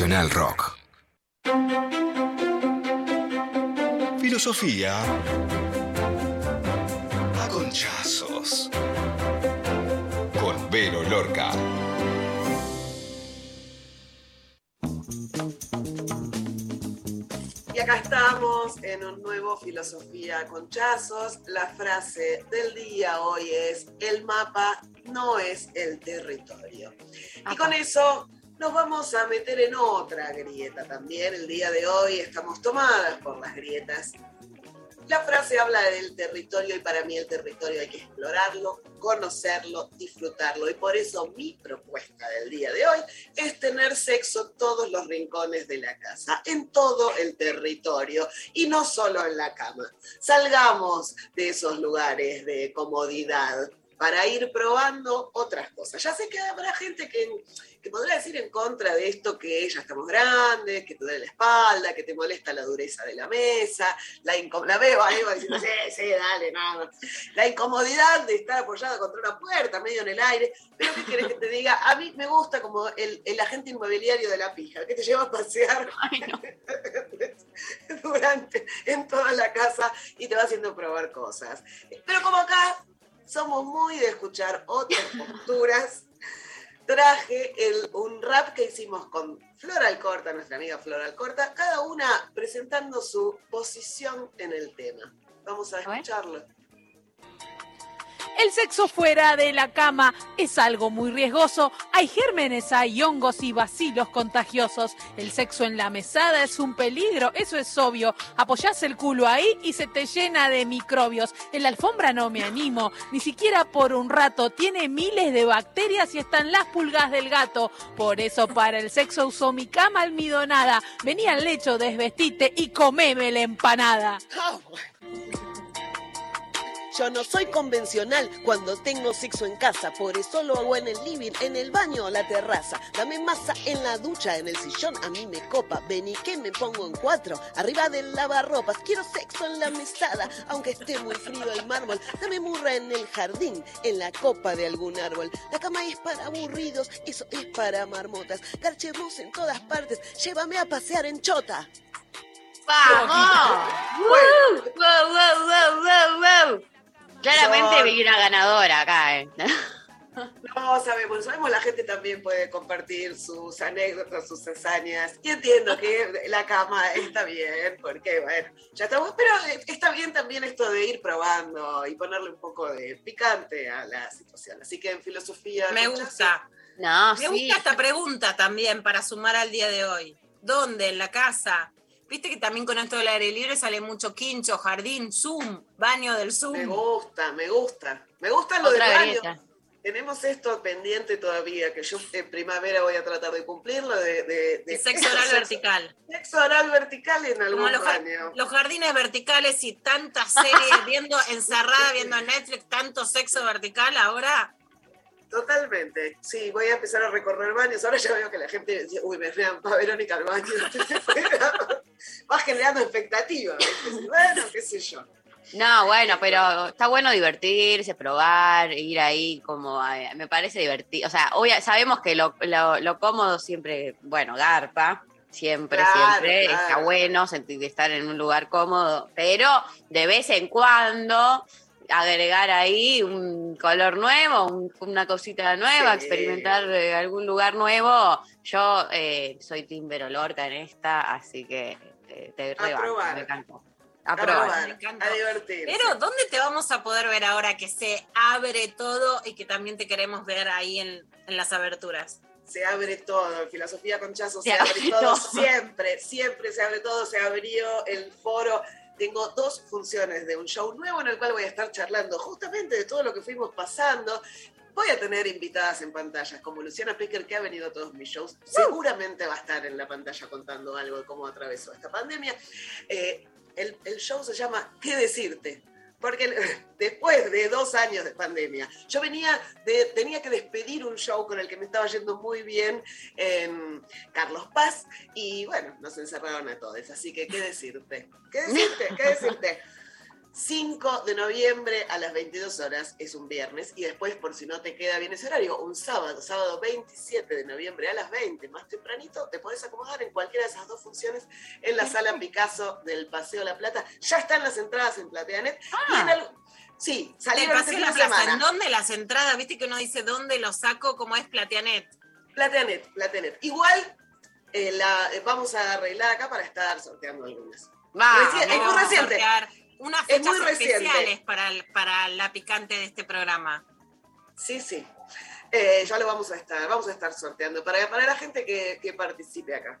Nacional Rock. Filosofía. A conchazos. Con Vero Lorca. Y acá estamos en un nuevo Filosofía Conchazos. La frase del día hoy es, el mapa no es el territorio. Y con eso nos vamos a meter en otra grieta también. El día de hoy estamos tomadas por las grietas. La frase habla del territorio y para mí el territorio hay que explorarlo, conocerlo, disfrutarlo. Y por eso mi propuesta del día de hoy es tener sexo todos los rincones de la casa, en todo el territorio y no solo en la cama. Salgamos de esos lugares de comodidad para ir probando otras cosas. Ya sé que habrá gente que, que podrá decir en contra de esto que ya estamos grandes, que te duele la espalda, que te molesta la dureza de la mesa, la, la veo ahí diciendo, sí, sí, dale, nada. La incomodidad de estar apoyada contra una puerta, medio en el aire. Pero ¿qué querés que te diga? A mí me gusta como el, el agente inmobiliario de la pija, que te lleva a pasear (laughs) (laughs) durante, en toda la casa y te va haciendo probar cosas. Pero como acá somos muy de escuchar otras posturas, traje el, un rap que hicimos con Flora Alcorta, nuestra amiga Flora Alcorta, cada una presentando su posición en el tema. Vamos a escucharlo. El sexo fuera de la cama es algo muy riesgoso. Hay gérmenes, hay hongos y vacilos contagiosos. El sexo en la mesada es un peligro, eso es obvio. Apoyás el culo ahí y se te llena de microbios. En la alfombra no me animo, ni siquiera por un rato. Tiene miles de bacterias y están las pulgas del gato. Por eso para el sexo uso mi cama almidonada. Vení al lecho, desvestite y comeme la empanada. (laughs) Yo no soy convencional cuando tengo sexo en casa, por eso lo hago en el living, en el baño o la terraza. Dame masa en la ducha, en el sillón, a mí me copa. Vení que me pongo en cuatro, arriba del lavarropas. Quiero sexo en la mesada, aunque esté muy frío el mármol. Dame murra en el jardín, en la copa de algún árbol. La cama es para aburridos, eso es para marmotas. Garchemos en todas partes, llévame a pasear en chota. ¡Vamos! ¡Wow! ¡Wow, wow, wow, wow, wow! Claramente Son- vi una ganadora acá, ¿eh? No, sabemos, sabemos, la gente también puede compartir sus anécdotas, sus hazañas. Y entiendo que la cama está bien, porque bueno, ya estamos, pero está bien también esto de ir probando y ponerle un poco de picante a la situación. Así que en filosofía. Me muchas- gusta. No, Me gusta esta pregunta también para sumar al día de hoy. ¿Dónde? ¿En la casa? Viste que también con esto del aire libre sale mucho quincho, jardín, Zoom, baño del Zoom. Me gusta, me gusta. Me gusta lo del Otra baño. grieta. Tenemos esto pendiente todavía, que yo en primavera voy a tratar de cumplirlo, de, de, de- Sexo oral (laughs) vertical. Sexo oral vertical en algún Como los, baño. los jardines verticales y tantas series viendo (laughs) encerrada, viendo en Netflix, tanto sexo vertical ahora. Totalmente. Sí, voy a empezar a recorrer baños. Ahora ya veo que la gente dice, uy, me vean para Verónica al baño. (laughs) Vas generando expectativas. Bueno, qué sé yo. No, bueno, pero está bueno divertirse, probar, ir ahí como, eh, me parece divertido. O sea, obvia- sabemos que lo, lo- lo cómodo siempre, bueno, garpa, siempre, Claro, siempre, claro. está bueno sentir, estar en un lugar cómodo, pero de vez en cuando agregar ahí un color nuevo, un- una cosita nueva, Sí. experimentar eh, algún lugar nuevo. Yo eh, soy Timbero Lorca en esta, así que eh, te A rebanco, probar. me encantó. A A probar. probar, a divertirse. Pero, ¿dónde te vamos a poder ver ahora que se abre todo y que también te queremos ver ahí en, en las aberturas? se abre todo, filosofía con Chazo se, Se abre, abre todo, todo. siempre, siempre se abre todo, se abrió el foro. Tengo dos funciones de un show nuevo en el cual voy a estar charlando justamente de todo lo que fuimos pasando. Voy a tener invitadas en pantallas, como Luciana Pecker, que ha venido a todos mis shows. Seguramente va a estar en la pantalla contando algo de cómo atravesó esta pandemia. Eh, el, el show se llama ¿Qué decirte? Porque (laughs) después de dos años de pandemia, yo venía de, tenía que despedir un show con el que me estaba yendo muy bien en Carlos Paz y bueno, nos encerraron a todos. Así que, ¿qué decirte? ¿Qué decirte? ¿Qué decirte? (laughs) 5 de noviembre a las 22 horas es un viernes y después, por si no te queda bien ese horario, un sábado, sábado 27 de noviembre a las 20, más tempranito, te podés acomodar en cualquiera de esas dos funciones en la sala Picasso del Paseo La Plata. Ya están las entradas en Plateanet. y en el- sí, salieron este la fin de plaza. semana. ¿En dónde las entradas? Viste que uno dice dónde lo saco, como es Plateanet. Plateanet, Plateanet. Igual eh, la, eh, vamos a arreglar acá para estar sorteando algunas. Vamos, Reci- es muy vamos a reciente. Unas Es fechas muy reciente. especiales para, el- para la picante de este programa. Sí, sí. Eh, ya lo vamos a estar, vamos a estar sorteando para, para la gente que, que participe acá.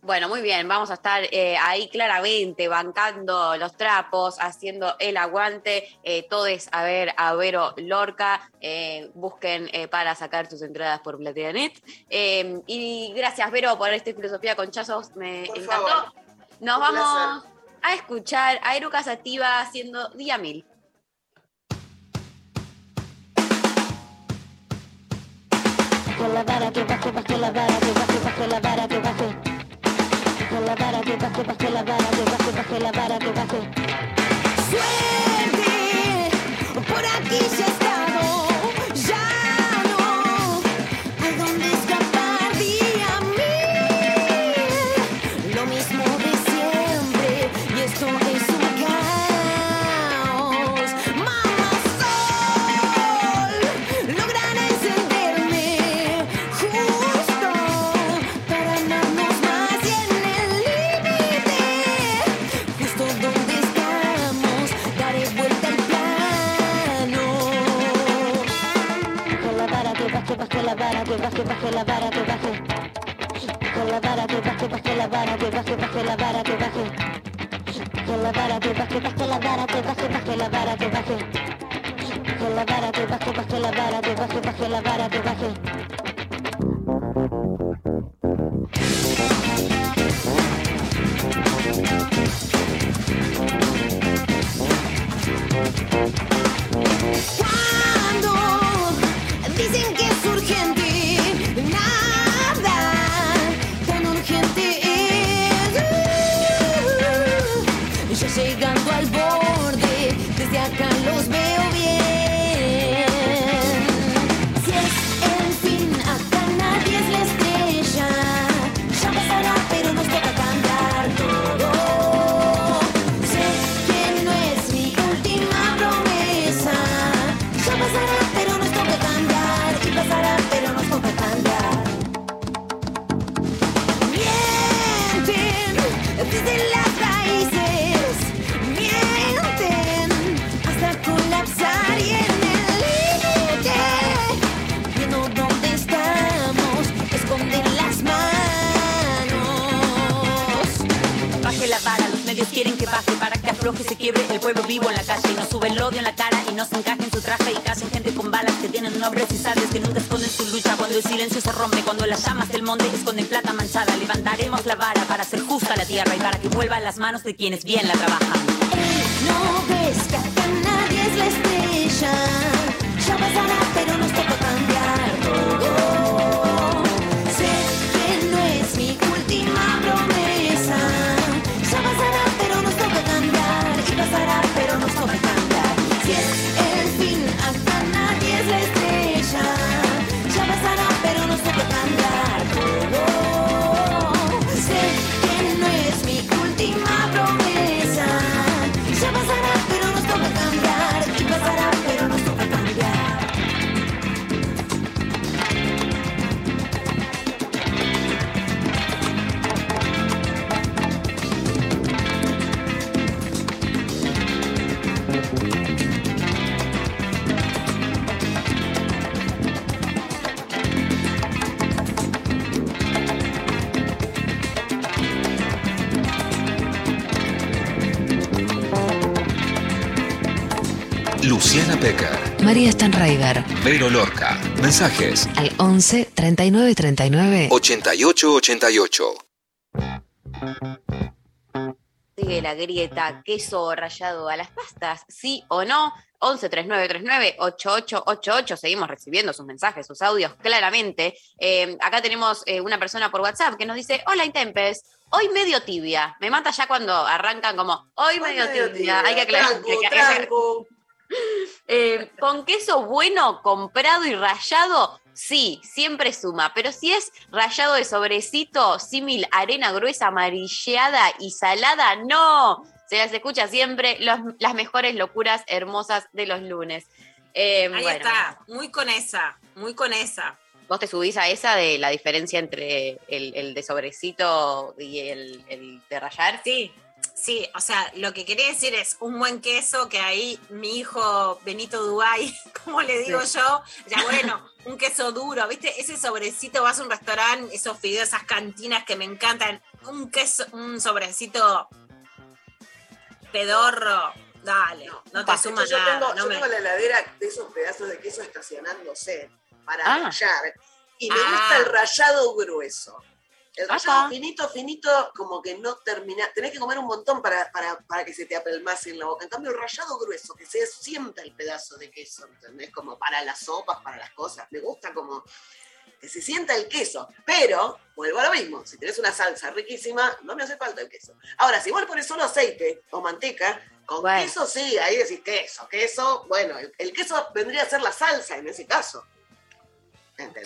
Bueno, muy bien, vamos a estar eh, ahí claramente bancando los trapos, haciendo el aguante. Eh, todos a ver a Vero Lorca, eh, busquen eh, para sacar sus entradas por Plateanet. Eh, y gracias, Vero, por esta filosofía con chazos, me Por encantó. favor. Nos Un vamos a escuchar a Eruca Sativa haciendo Día Mil. Baje la vara, que baje, baje la vara, que baje, la vara, que baje. Baje la vara, que baje, baje la vara, que baje, la vara, que baje. Suerte, por aquí ya estamos, la vara, que baje. Baje la vara, que baje, baje la vara, que baje, baje la vara, que baje. La que baje, la que baje, baje la que baje. Para que vuelva las manos de quienes bien la trabajan. María Stanraiver. Vero Lorca. Mensajes Al 11 39 39 8888. Sigue la grieta, queso rallado a las pastas, sí o no. 11 39 39 8888. Seguimos recibiendo sus mensajes, sus audios, claramente. Eh, acá tenemos eh, una persona por WhatsApp que nos dice: Hola, Intempes. Hoy medio tibia. Me mata ya cuando arrancan como hoy medio, medio tibia. tibia, Hay que aclarar. tranco, que- tranco. Eh, con queso bueno, comprado y rallado, sí, siempre suma. Pero si es rallado de sobrecito, símil, arena gruesa, amarilleada y salada, no. Se las escucha siempre los- las mejores locuras hermosas de los lunes. Eh, Ahí bueno, está, muy con esa, muy con esa. ¿Vos te subís a esa de la diferencia entre el, el de sobrecito y el, el de rallar? Sí, sí, o sea, lo que quería decir es un buen queso que ahí mi hijo Benito Dubai, (laughs) como le digo Sí. yo, ya bueno, un queso duro, ¿viste? Ese sobrecito, vas a un restaurante, esos fideos, esas cantinas que me encantan, un queso, un sobrecito pedorro, dale, no, te De suma hecho, yo nada. tengo, no yo me- tengo en la heladera de esos pedazos de queso estacionándose para Ah. rallar. Y me Ah. gusta el rallado grueso. El rallado finito, finito, como que no termina. Tenés que comer un montón para, para, para que se te apelmase en la boca. En cambio, el rallado grueso, que se sienta el pedazo de queso, ¿entendés? Como para las sopas, para las cosas. Me gusta como que se sienta el queso. Pero, vuelvo a lo mismo. Si tenés una salsa riquísima, no me hace falta el queso. Ahora, si vos pones solo aceite o manteca, con queso sí, ahí decís queso, queso. Bueno, el, el queso vendría a ser la salsa en ese caso.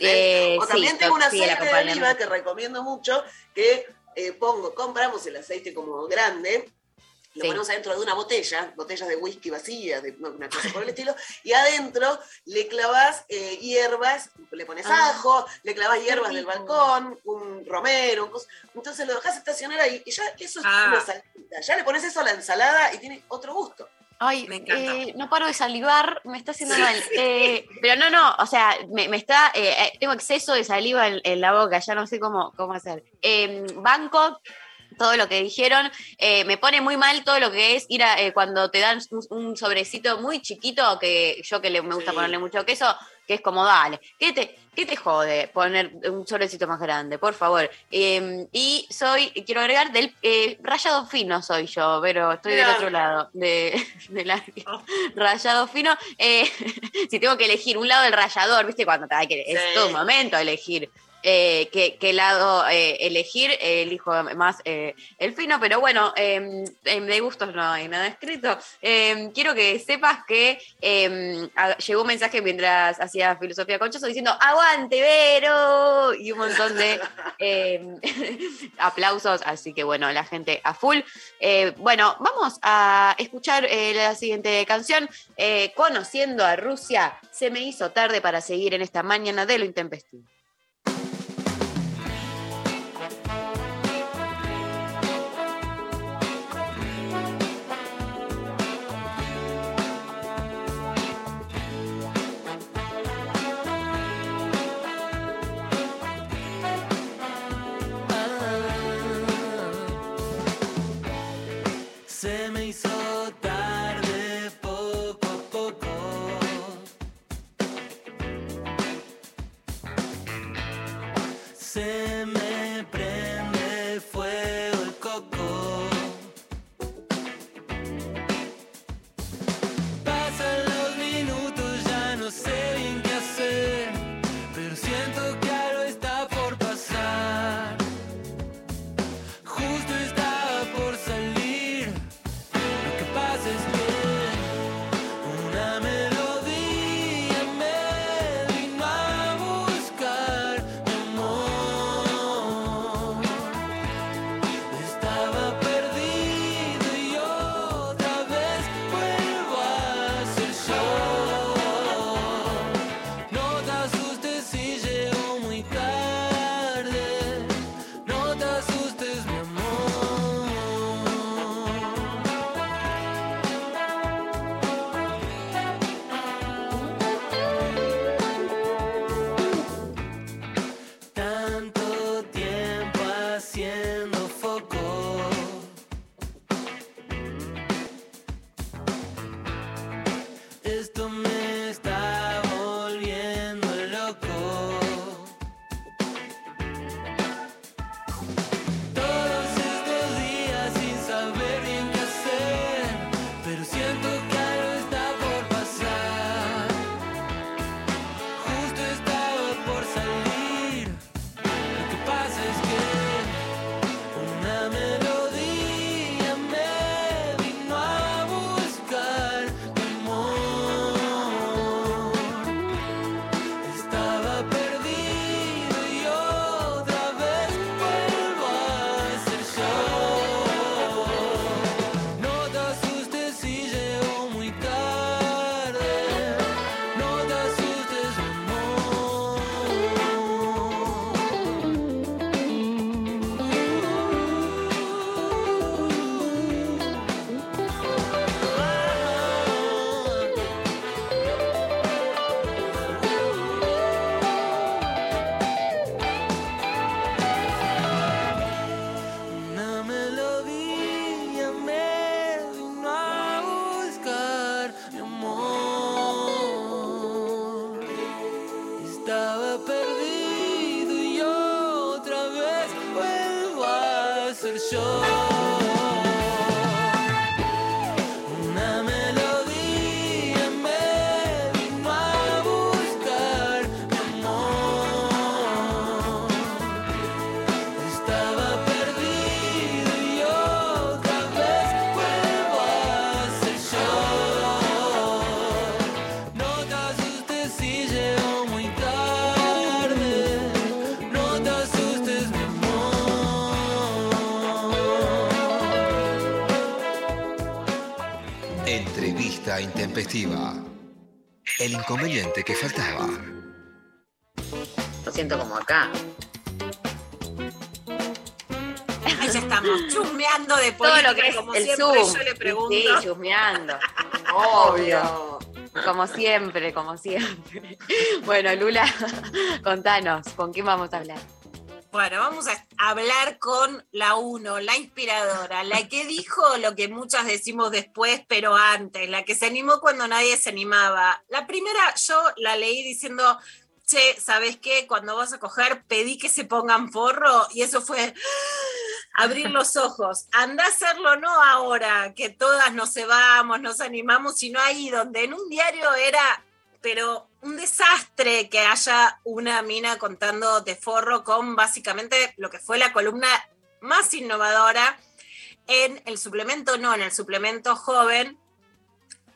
Eh, o sí, también tengo un sí, aceite de oliva que recomiendo mucho, que eh, pongo, compramos el aceite como grande, lo Sí. ponemos adentro de una botella, botellas de whisky vacías, de una cosa por el estilo, y adentro le clavas eh, hierbas, le pones Ah. ajo, le clavas hierbas del balcón, un romero, un cos- entonces lo dejas estacionar ahí y ya eso es Ah. una salsita. Ya le pones eso a la ensalada y tiene otro gusto. Ay, Me encanta. eh, no paro de salivar, me está haciendo mal. Eh, pero no, no, o sea, me, me está, eh, tengo exceso de saliva en, en la boca, ya no sé cómo, cómo hacer. Eh, banco, todo lo que dijeron, me pone muy mal todo lo que es ir a, cuando te dan un, un sobrecito muy chiquito, que yo que le, me gusta Sí. ponerle mucho queso, que es como, dale, ¿qué te, qué te jode poner un sobrecito más grande? Por favor. Eh, y soy, quiero agregar, del eh, rayado fino soy yo, pero estoy del otro lado de, (laughs) de la rayado fino. Eh, (laughs) si tengo que elegir un lado del rallador, ¿viste? Cuando te hay que, es todo un momento elegir. Eh, qué, lado eh, elegir, elijo más eh, el fino, pero bueno, eh, de gustos no hay nada escrito. Eh, quiero que sepas que a- llegó un mensaje mientras hacía filosofía conchoso diciendo ¡Aguante, Vero! Y un montón de (laughs) aplausos, así que bueno, la gente a full. Eh, bueno, vamos a escuchar la siguiente canción. Conociendo a Rusia, se me hizo tarde para seguir en esta mañana de lo intempestivo. Intempestiva. El inconveniente que faltaba. Lo siento como acá. Ahí ya estamos chusmeando de Todo política, lo que es como el siempre Zoom. yo le pregunto. Sí, chusmeando. (laughs) Obvio. Como siempre, como siempre. (laughs) Bueno, Lula, (laughs) contanos, ¿con quién vamos a hablar? Bueno, vamos a hablar con la uno, la inspiradora, la que dijo lo que muchas decimos después, pero antes, la que se animó cuando nadie se animaba. La primera yo la leí diciendo, che, ¿sabes qué? Cuando vas a coger, pedí que se pongan forro y eso fue (gasps) abrir los ojos. Anda a hacerlo no ahora, que todas nos cebamos, nos animamos, sino ahí donde en un diario era, pero un desastre que haya una mina contando de forro con básicamente lo que fue la columna más innovadora en el suplemento, no, en el suplemento joven,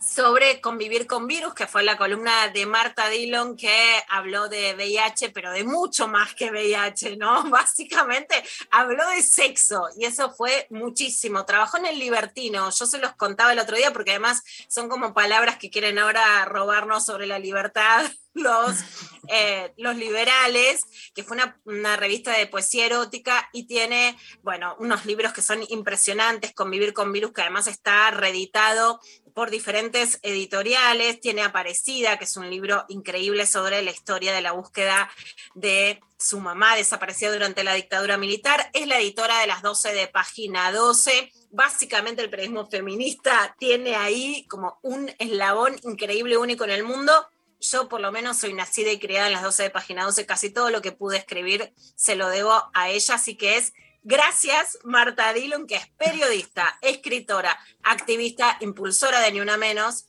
sobre convivir con virus, que fue la columna de Marta Dillon que habló de VIH, pero de mucho más que VIH, ¿no? (laughs) Básicamente habló de sexo y eso fue muchísimo. Trabajó en el libertino, yo se los contaba el otro día porque además son como palabras que quieren ahora robarnos sobre la libertad (laughs) los, (laughs) eh, los liberales, que fue una, una revista de poesía erótica y tiene, bueno, unos libros que son impresionantes, Convivir con Virus, que además está reeditado por diferentes editoriales, tiene Aparecida, que es un libro increíble sobre la historia de la búsqueda de su mamá desaparecida durante la dictadura militar, es la editora de las 12 de página 12. Básicamente el periodismo feminista tiene ahí como un eslabón increíble, único en el mundo. yo por lo menos soy nacida y criada en las 12 de página 12, casi todo lo que pude escribir se lo debo a ella, así que es gracias Marta Dillon, que es periodista, escritora, activista, impulsora de Ni Una Menos,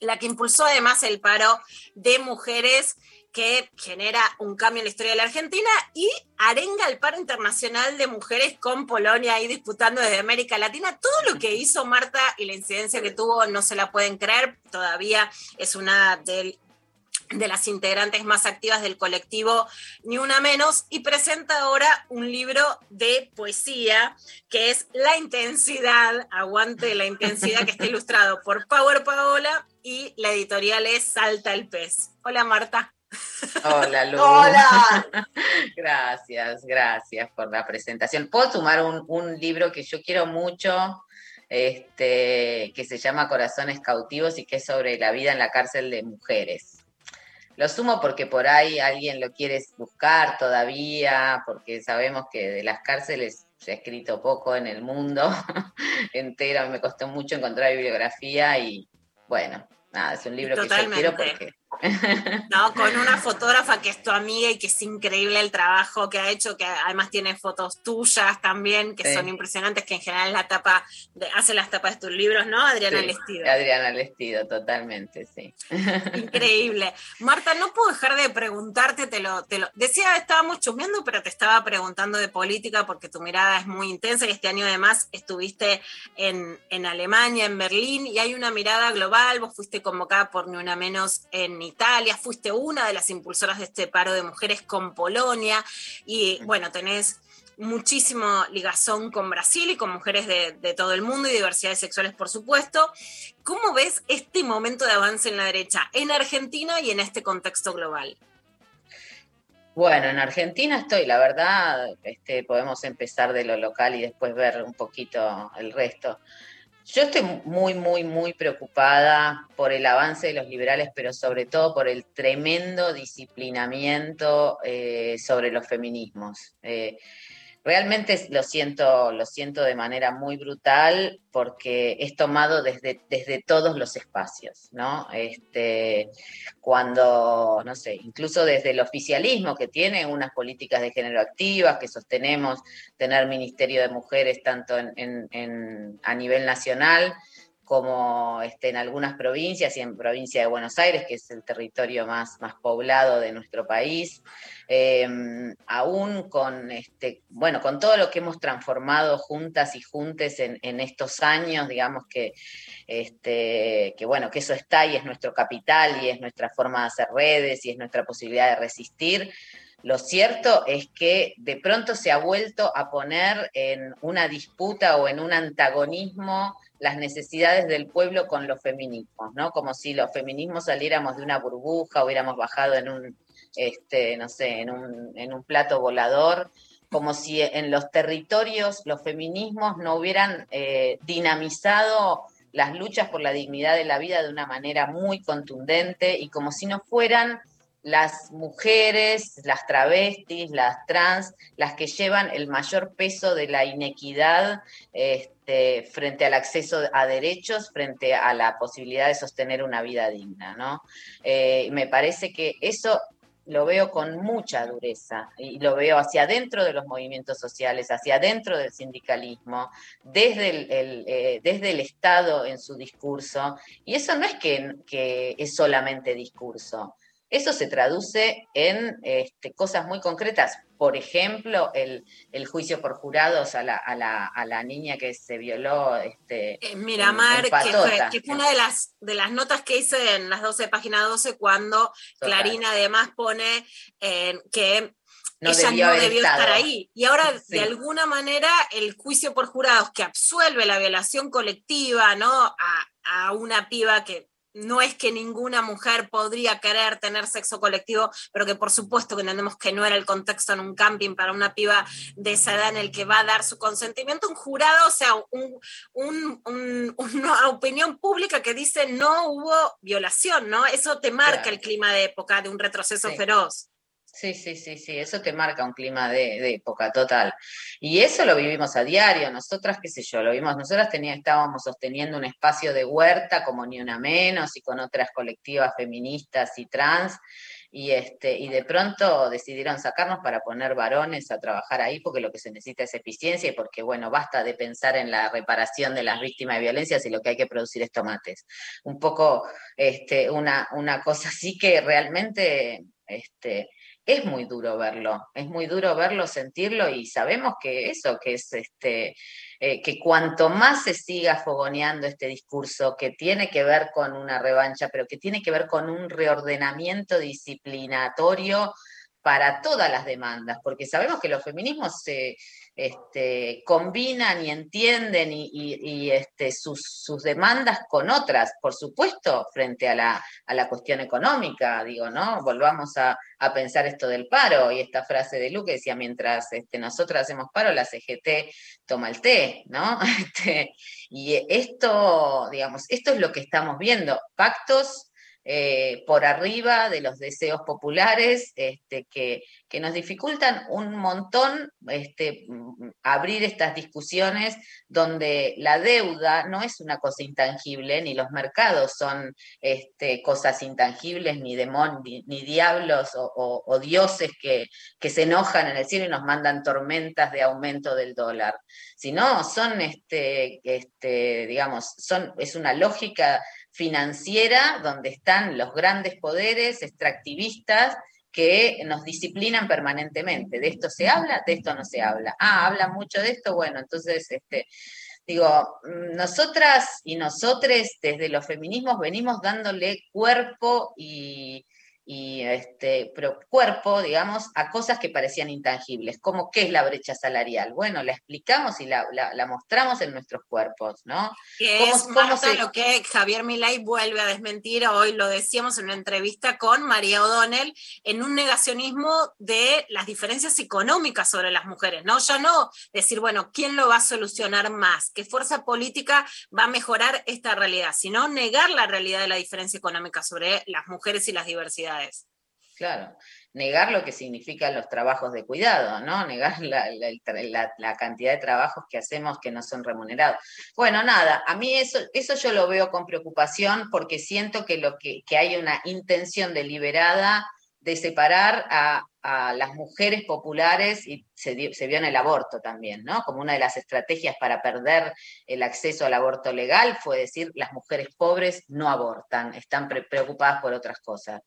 la que impulsó además el paro de mujeres que genera un cambio en la historia de la Argentina y arenga el paro internacional de mujeres con Polonia ahí disputando desde América Latina. Todo lo que hizo Marta y la incidencia que tuvo no se la pueden creer. Todavía es una del de las integrantes más activas del colectivo Ni Una Menos y presenta ahora un libro de poesía que es La Intensidad, aguante la intensidad, que está ilustrado por Power Paola y la editorial es Salta el Pez. Hola Marta. Hola, Lu. Hola. (laughs) gracias, gracias por la presentación. Puedo sumar un, un libro que yo quiero mucho, este, que se llama Corazones Cautivos y que es sobre la vida en la cárcel de mujeres. Lo sumo porque por ahí alguien lo quiere buscar todavía, porque sabemos que de las cárceles se ha escrito poco en el mundo (laughs) entero. Me costó mucho encontrar bibliografía y bueno, nada, es un libro que yo quiero porque (laughs) No, con una fotógrafa que es tu amiga y que es increíble el trabajo que ha hecho, que además tiene fotos tuyas también, que Sí. son impresionantes, que en general la tapa de- hace las tapas de tus libros, ¿no? Adriana Sí, Lestido. Adriana Lestido, totalmente, sí. (laughs) Increíble. Marta, no puedo dejar de preguntarte, te lo, te lo decía, estábamos chusmeando, pero te estaba preguntando de política porque tu mirada es muy intensa y este año además estuviste en, en Alemania, en Berlín, y hay una mirada global, vos fuiste convocada por Ni Una Menos en Italia, fuiste una de las impulsoras de este paro de mujeres con Polonia, y bueno, tenés muchísimo ligazón con Brasil y con mujeres de, de todo el mundo y diversidades sexuales, por supuesto. ¿Cómo ves este momento de avance en la derecha en Argentina y en este contexto global? Bueno, en Argentina estoy, la verdad, este, podemos empezar de lo local y después ver un poquito el resto. Yo estoy muy, muy, muy preocupada por el avance de los liberales, pero sobre todo por el tremendo disciplinamiento eh, sobre los feminismos. Eh, realmente lo siento, lo siento de manera muy brutal porque es tomado desde, desde todos los espacios, ¿no? Este, cuando, no sé, incluso desde el oficialismo que tiene unas políticas de género activas, que sostenemos tener Ministerio de Mujeres tanto en, en- a nivel nacional como este, en algunas provincias y en provincia de Buenos Aires, que es el territorio más, más poblado de nuestro país, eh, aún con, este, bueno, con todo lo que hemos transformado juntas y juntes en, en estos años, digamos que, este, que bueno, que eso está y es nuestro capital y es nuestra forma de hacer redes y es nuestra posibilidad de resistir. Lo cierto es que de pronto se ha vuelto a poner en una disputa o en un antagonismo las necesidades del pueblo con los feminismos, ¿no? Como si los feminismos saliéramos de una burbuja, hubiéramos bajado en un, este, no sé, en un, plato volador, como si en los territorios los feminismos no hubieran eh, dinamizado las luchas por la dignidad de la vida de una manera muy contundente y como si no fueran las mujeres, las travestis, las trans, las que llevan el mayor peso de la inequidad este, frente al acceso a derechos, frente a la posibilidad de sostener una vida digna, ¿no? Eh, me parece que eso lo veo con mucha dureza y lo veo hacia adentro de los movimientos sociales, hacia adentro del sindicalismo, desde el, el, eh, desde el Estado en su discurso. Y eso no es que, que es solamente discurso. Eso se traduce en este, cosas muy concretas. Por ejemplo, el, el juicio por jurados a la, a, la, a la niña que se violó. Este, En Miramar, en que, fue, Patota. que fue una de las, de las notas que hice en las 12 página 12 cuando Total. Clarina además pone eh, que No ella debió no debió estado. estar ahí. Y ahora, (laughs) Sí. de alguna manera, el juicio por jurados que absuelve la violación colectiva, ¿no? A, a una piba que no es que ninguna mujer podría querer tener sexo colectivo, pero que por supuesto que entendemos que no era el contexto en un camping para una piba de esa edad en el que va a dar su consentimiento, un jurado, o sea, un- un- un- una opinión pública que dice no hubo violación, ¿no? Eso te marca Claro. el clima de época de un retroceso Sí. feroz. Sí, sí, sí, sí, eso te marca un clima de, época total. Y eso lo vivimos a diario, nosotras, qué sé yo, lo vimos, nosotras tenía, estábamos sosteniendo un espacio de huerta como ni una menos y con otras colectivas feministas y trans, y, este, y de pronto decidieron sacarnos para poner varones a trabajar ahí porque lo que se necesita es eficiencia y porque, bueno, basta de pensar en la reparación de las víctimas de violencia si lo que hay que producir es tomates. Un poco este, una, una cosa así que realmente... Este, es muy duro verlo, es muy duro verlo, sentirlo y sabemos que eso, que es este, eh, que cuanto más se siga fogoneando este discurso que tiene que ver con una revancha, pero que tiene que ver con un reordenamiento disciplinatorio para todas las demandas, porque sabemos que los feminismos se este, combinan y entienden y, este, sus, demandas con otras, por supuesto, frente a la, a la cuestión económica, digo, ¿no? Volvamos a, a pensar esto del paro y esta frase de Luque decía, mientras este, nosotras hacemos paro, la CGT toma el té, ¿no? (laughs) Este, y esto, digamos, esto es lo que estamos viendo, pactos eh, por arriba de los deseos populares este, que, que nos dificultan un montón este, mm, abrir estas discusiones donde la deuda no es una cosa intangible, ni los mercados son este, cosas intangibles, ni demonios, ni, diablos o dioses que, que se enojan en el cielo y nos mandan tormentas de aumento del dólar, sino son, este, este, digamos, son, es una lógica financiera donde están los grandes poderes extractivistas que nos disciplinan permanentemente. De esto se habla, de esto no se habla. Ah, habla mucho de esto, bueno, entonces, este, digo, nosotras y nosotres desde los feminismos venimos dándole cuerpo y, y este, pero cuerpo, digamos, a cosas que parecían intangibles, como qué es la brecha salarial. Bueno, la explicamos y la, la- la mostramos en nuestros cuerpos, ¿no? Que ¿Cómo- es cómo Marta, se- lo que Javier Milei vuelve a desmentir, hoy lo decíamos en una entrevista con María O'Donnell, en un negacionismo de las diferencias económicas sobre las mujeres, ¿no? Ya no decir, bueno, ¿quién lo va a solucionar más? ¿Qué fuerza política va a mejorar esta realidad? Sino negar la realidad de la diferencia económica sobre las mujeres y las diversidades. Claro, negar lo que significan los trabajos de cuidado, ¿no? Negar la, la- cantidad de trabajos que hacemos que no son remunerados. Bueno, nada, a mí eso, eso yo lo veo con preocupación porque siento que, lo que, que hay una intención deliberada de separar a, a las mujeres populares y se, vio en el aborto también, ¿no? Como una de las estrategias para perder el acceso al aborto legal fue decir las mujeres pobres no abortan, están pre- preocupadas por otras cosas.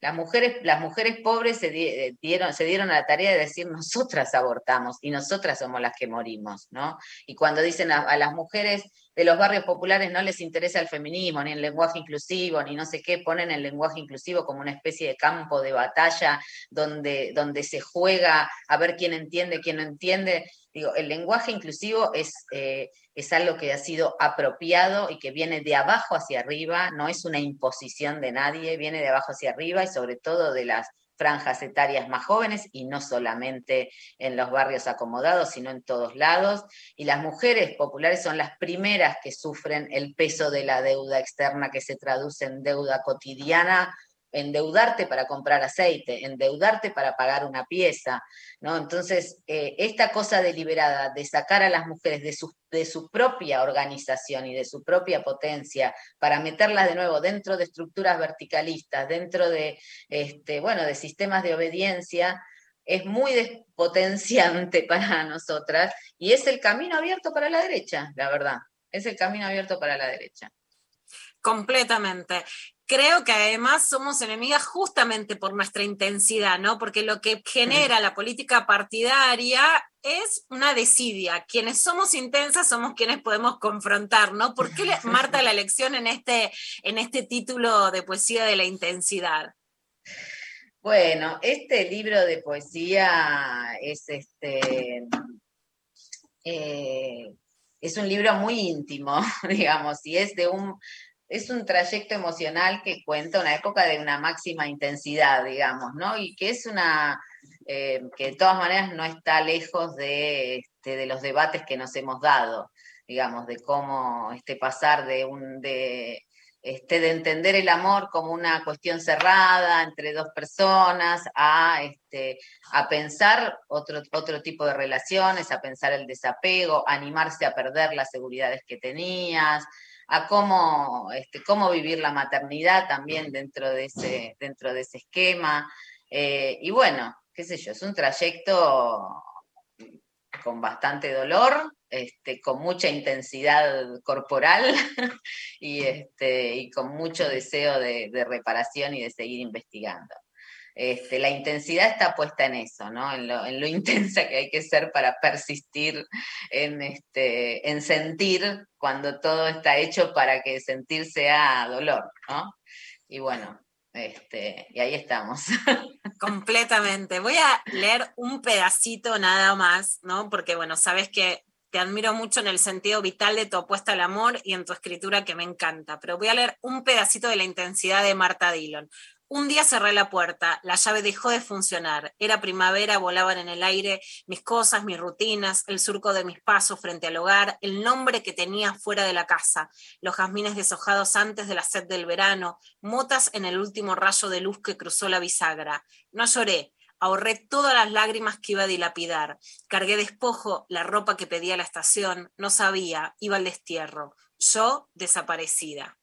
Las mujeres, las mujeres pobres se, eh, dieron, se dieron a la tarea de decir nosotras abortamos y nosotras somos las que morimos, ¿no? Y cuando dicen a las mujeres de los barrios populares no les interesa el feminismo, ni el lenguaje inclusivo, ni no sé qué, ponen el lenguaje inclusivo como una especie de campo de batalla donde, donde se juega a ver quién entiende, quién no entiende. Digo, el lenguaje inclusivo es, eh, es algo que ha sido apropiado y que viene de abajo hacia arriba, no es una imposición de nadie, viene de abajo hacia arriba y sobre todo de las franjas etarias más jóvenes y no solamente en los barrios acomodados, sino en todos lados. Y las mujeres populares son las primeras que sufren el peso de la deuda externa que se traduce en deuda cotidiana endeudarte para comprar aceite, endeudarte para pagar una pieza, ¿no? Entonces, eh, esta cosa deliberada de sacar a las mujeres de su, de su propia organización y de su propia potencia para meterlas de nuevo dentro de estructuras verticalistas, dentro de, este, bueno, de sistemas de obediencia, es muy despotenciante (laughs) para nosotras y es el camino abierto para la derecha, la verdad. Es el camino abierto para la derecha. Completamente. Creo que además somos enemigas justamente por nuestra intensidad, ¿no? Porque lo que genera la política partidaria es una desidia. Quienes somos intensas somos quienes podemos confrontar, ¿no? ¿Por qué Marta la elección en este, en este título de poesía de la intensidad? Bueno, este libro de poesía es este eh, es un libro muy íntimo, (laughs) digamos, y es de un es un trayecto emocional que cuenta una época de una máxima intensidad, digamos, ¿no? Y que es una eh, que de todas maneras no está lejos de, este, de los debates que nos hemos dado, digamos, de cómo este pasar de un de este, de entender el amor como una cuestión cerrada entre dos personas, a, este, a pensar otro, otro tipo de relaciones, a pensar el desapego, animarse a perder las seguridades que tenías, a cómo, este, cómo vivir la maternidad también dentro de ese, dentro de ese esquema. Eh, y bueno, qué sé yo, es un trayecto con bastante dolor, este, con mucha intensidad corporal (laughs) y, este, y con mucho deseo de, de reparación y de seguir investigando. Este, la intensidad está puesta en eso, ¿no? En lo, en lo (laughs) intensa que hay que ser para persistir en, este, en sentir cuando todo está hecho para que sentir sea dolor, ¿no? Y bueno, este, y ahí estamos. (laughs) Completamente. Voy a leer un pedacito nada más, ¿no? Porque, bueno, sabes que te admiro mucho en el sentido vital de tu apuesta al amor y en tu escritura que me encanta, pero voy a leer un pedacito de la intensidad de Marta Dillon. Un día cerré la puerta, la llave dejó de funcionar. Era primavera, volaban en el aire mis cosas, mis rutinas, el surco de mis pasos frente al hogar, el nombre que tenía fuera de la casa, los jazmines deshojados antes de la sed del verano, motas en el último rayo de luz que cruzó la bisagra. No lloré, ahorré todas las lágrimas que iba a dilapidar. Cargué despojo, la ropa que pedía la estación, no sabía, iba al destierro. Yo desaparecida.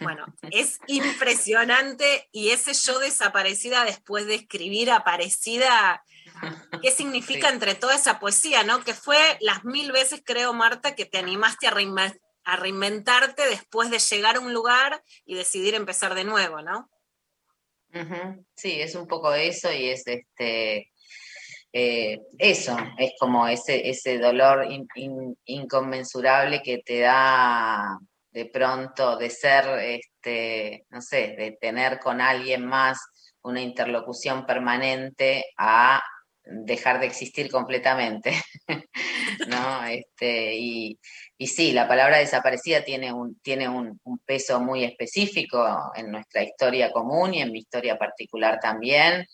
Bueno, (laughs) es impresionante y ese yo desaparecida después de escribir aparecida, (laughs) ¿qué significa entre toda esa poesía, no? Que fue las mil veces, creo, Marta, que te animaste a, reinven- a reinventarte después de llegar a un lugar y decidir empezar de nuevo, ¿no? Sí, es un poco eso y es este eh, eso, es como ese, ese dolor in- in- inconmensurable que te da de pronto de ser, este, no sé, de tener con alguien más una interlocución permanente a dejar de existir completamente, (laughs) ¿no? Este, y, y sí, la palabra desaparecida tiene un, tiene un, peso muy específico en nuestra historia común y en mi historia particular también.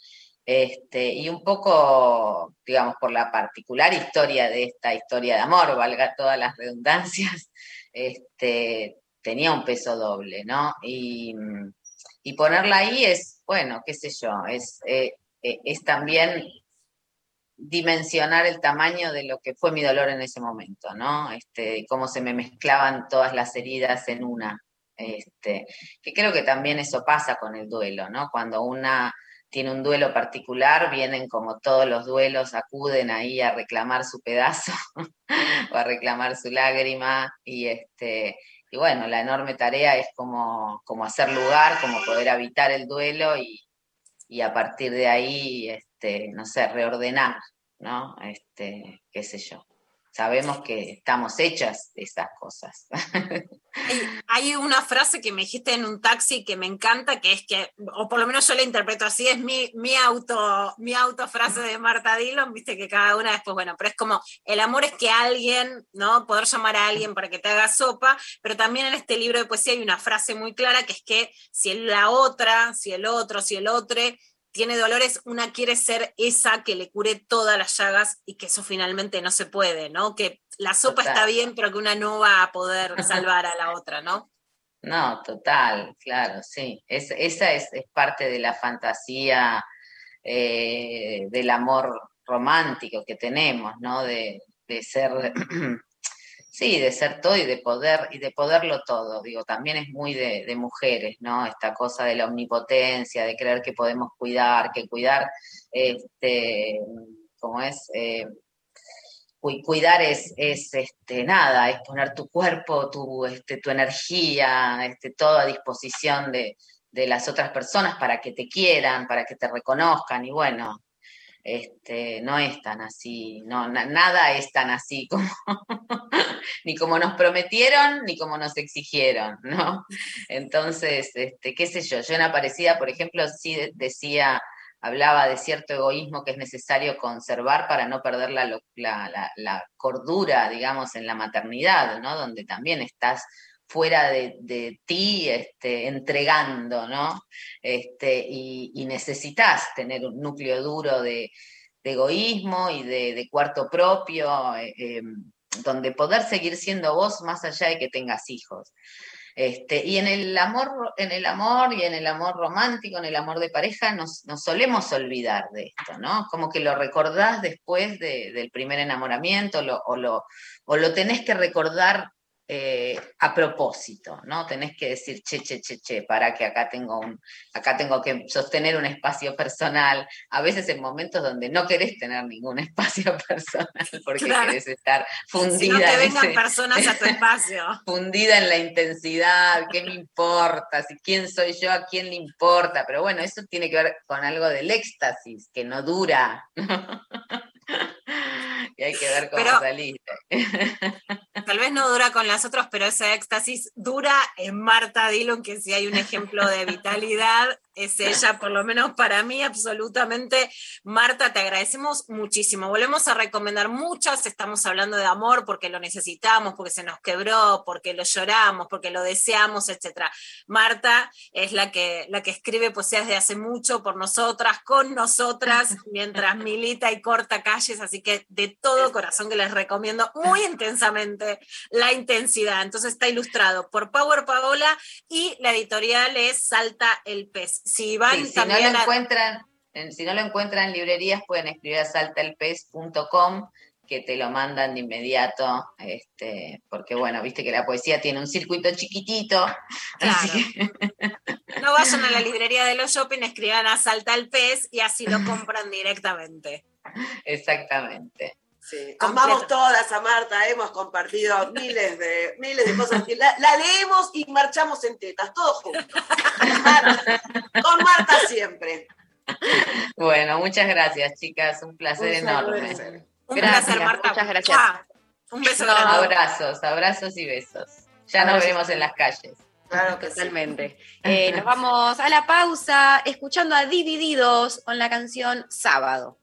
Este, y un poco, digamos, por la particular historia de esta historia de amor, valga todas las redundancias, este, tenía un peso doble, ¿no? Y, y ponerla ahí es, bueno, qué sé yo, es, eh, eh, es también dimensionar el tamaño de lo que fue mi dolor en ese momento, ¿no? Este, cómo se me mezclaban todas las heridas en una. Este, que creo que también eso pasa con el duelo, ¿no? Cuando una tiene un duelo particular, vienen como todos los duelos, acuden ahí a reclamar su pedazo (laughs) o a reclamar su lágrima y este y bueno, la enorme tarea es como, como hacer lugar, como poder habitar el duelo y, y a partir de ahí, este, no sé, reordenar, ¿no? Este, qué sé yo. Sabemos que estamos hechas de esas cosas. (laughs) Hay, una frase que me dijiste en un taxi que me encanta, que es que, o por lo menos yo la interpreto así, es mi, mi auto, mi de Marta Dillon, viste que cada una después, bueno, pero es como, el amor es que alguien, ¿no? Poder llamar a alguien para que te haga sopa, pero también en este libro de poesía hay una frase muy clara que es que si la otra, si el otro, si el otro tiene dolores, una quiere ser esa que le cure todas las llagas y que eso finalmente no se puede, ¿no? Que la sopa Total. está bien, pero que una no va a poder (laughs) salvar a la otra, ¿no? No, total, claro, sí. Es, esa es, es parte de la fantasía eh, del amor romántico que tenemos, ¿no? De, de ser, (clears throat) sí, de ser todo y de poder, y de poderlo todo. Digo, también es muy de, mujeres, ¿no? Esta cosa de la omnipotencia, de creer que podemos cuidar, que cuidar, este, como es, eh, cu- cuidar es, es este, nada, es poner tu cuerpo, tu, este, tu energía, este, todo a disposición de, de las otras personas para que te quieran, para que te reconozcan, y bueno, este, no es tan así, no, na- nada es tan así (laughs) como, ni como nos prometieron, ni como nos exigieron, ¿no? Entonces, este, qué sé yo, yo en Aparecida, por ejemplo, sí de- decía, hablaba de cierto egoísmo que es necesario conservar para no perder la- la cordura, digamos, en la maternidad, ¿no? Donde también estás fuera de, ti, este, entregando, ¿no? Este, y, necesitas tener un núcleo duro de, egoísmo y de, cuarto propio, eh, eh, donde poder seguir siendo vos más allá de que tengas hijos. Este, y en el amor, en el amor y en el amor romántico, en el amor de pareja, nos, solemos olvidar de esto, ¿no? Como que lo recordás después de- del primer enamoramiento o lo tenés que recordar eh, a propósito, ¿no? Tenés que decir, che, che, che, che, para que acá tengo un, acá tengo que sostener un espacio personal. A veces en momentos donde no querés tener ningún (laughs) espacio personal porque Claro. querés estar fundida Si no te en vengan ese- personas a tu espacio. (laughs) fundida en la intensidad, qué me importa, si quién soy yo, a quién le importa, pero bueno, eso tiene que ver con algo del éxtasis, que no dura. (laughs) y hay que ver cómo Pero-. (laughs) Tal vez no dura con las otras, pero ese éxtasis dura en Marta Dillon, que si hay un ejemplo de vitalidad, es ella, por lo menos para mí, absolutamente. Marta, te agradecemos muchísimo. Volvemos a recomendar muchas, estamos hablando de amor porque lo necesitamos, porque se nos quebró, porque lo lloramos, porque lo deseamos, etc. Marta es la que, la que escribe poesías de hace mucho por nosotras, con nosotras, (laughs) mientras milita y corta calles, así que de todo corazón que les recomiendo muy intensamente la intensidad. Entonces está ilustrado por Power Paola y la editorial es Salta el Pez. Si van Sí, si no lo a- encuentran, en- si no lo encuentran en librerías, pueden escribir a saltaelpez.com que te lo mandan de inmediato, este, porque bueno, viste que la poesía tiene un circuito chiquitito, (laughs) así que no vayan a la librería de los shopping, escriban a Salta el Pez y así lo compran directamente. (laughs) exactamente. Sí, amamos todas a Marta, hemos compartido miles de, miles de cosas. que La, la leemos y marchamos en tetas, todos juntos. Con (laughs) Marta, con Marta siempre. Bueno, muchas gracias, chicas, un placer Un enorme. placer. Un Gracias, placer, Marta. muchas gracias. Un beso No, grande. abrazos, abrazos y besos. Ya nos veremos en las calles. Claro que Totalmente. Eh, nos vamos a la pausa escuchando a Divididos con la canción Sábado.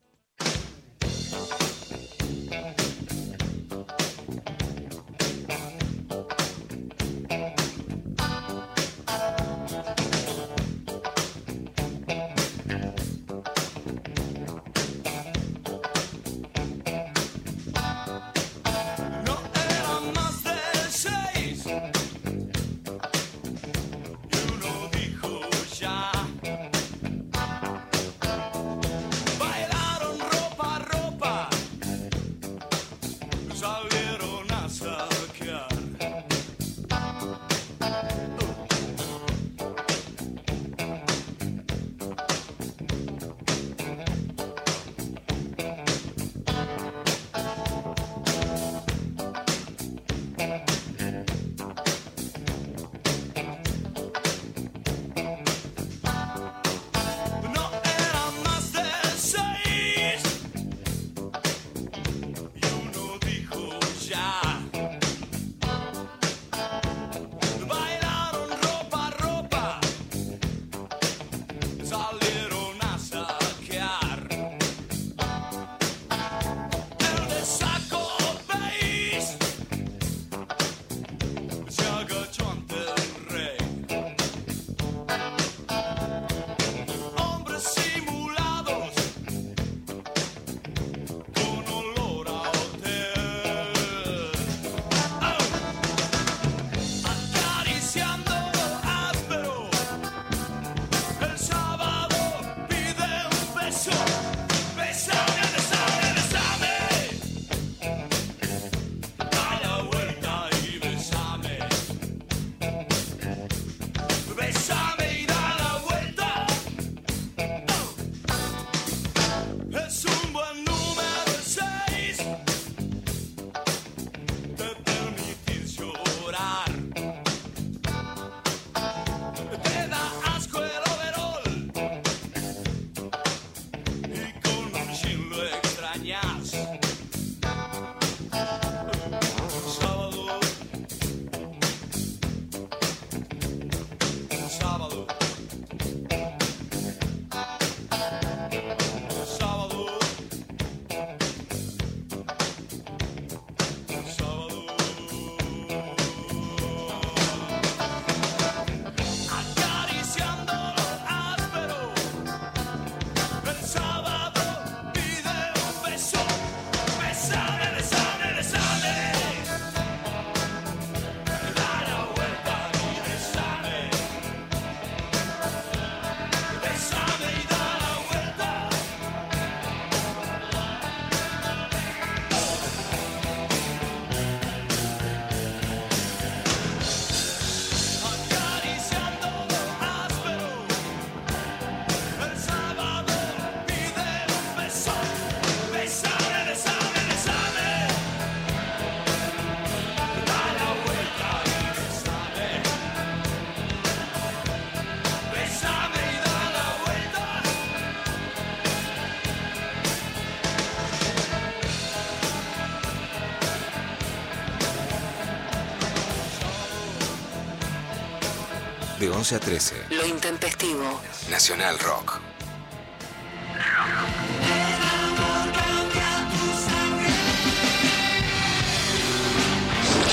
11 a 13. Lo intempestivo. Nacional Rock.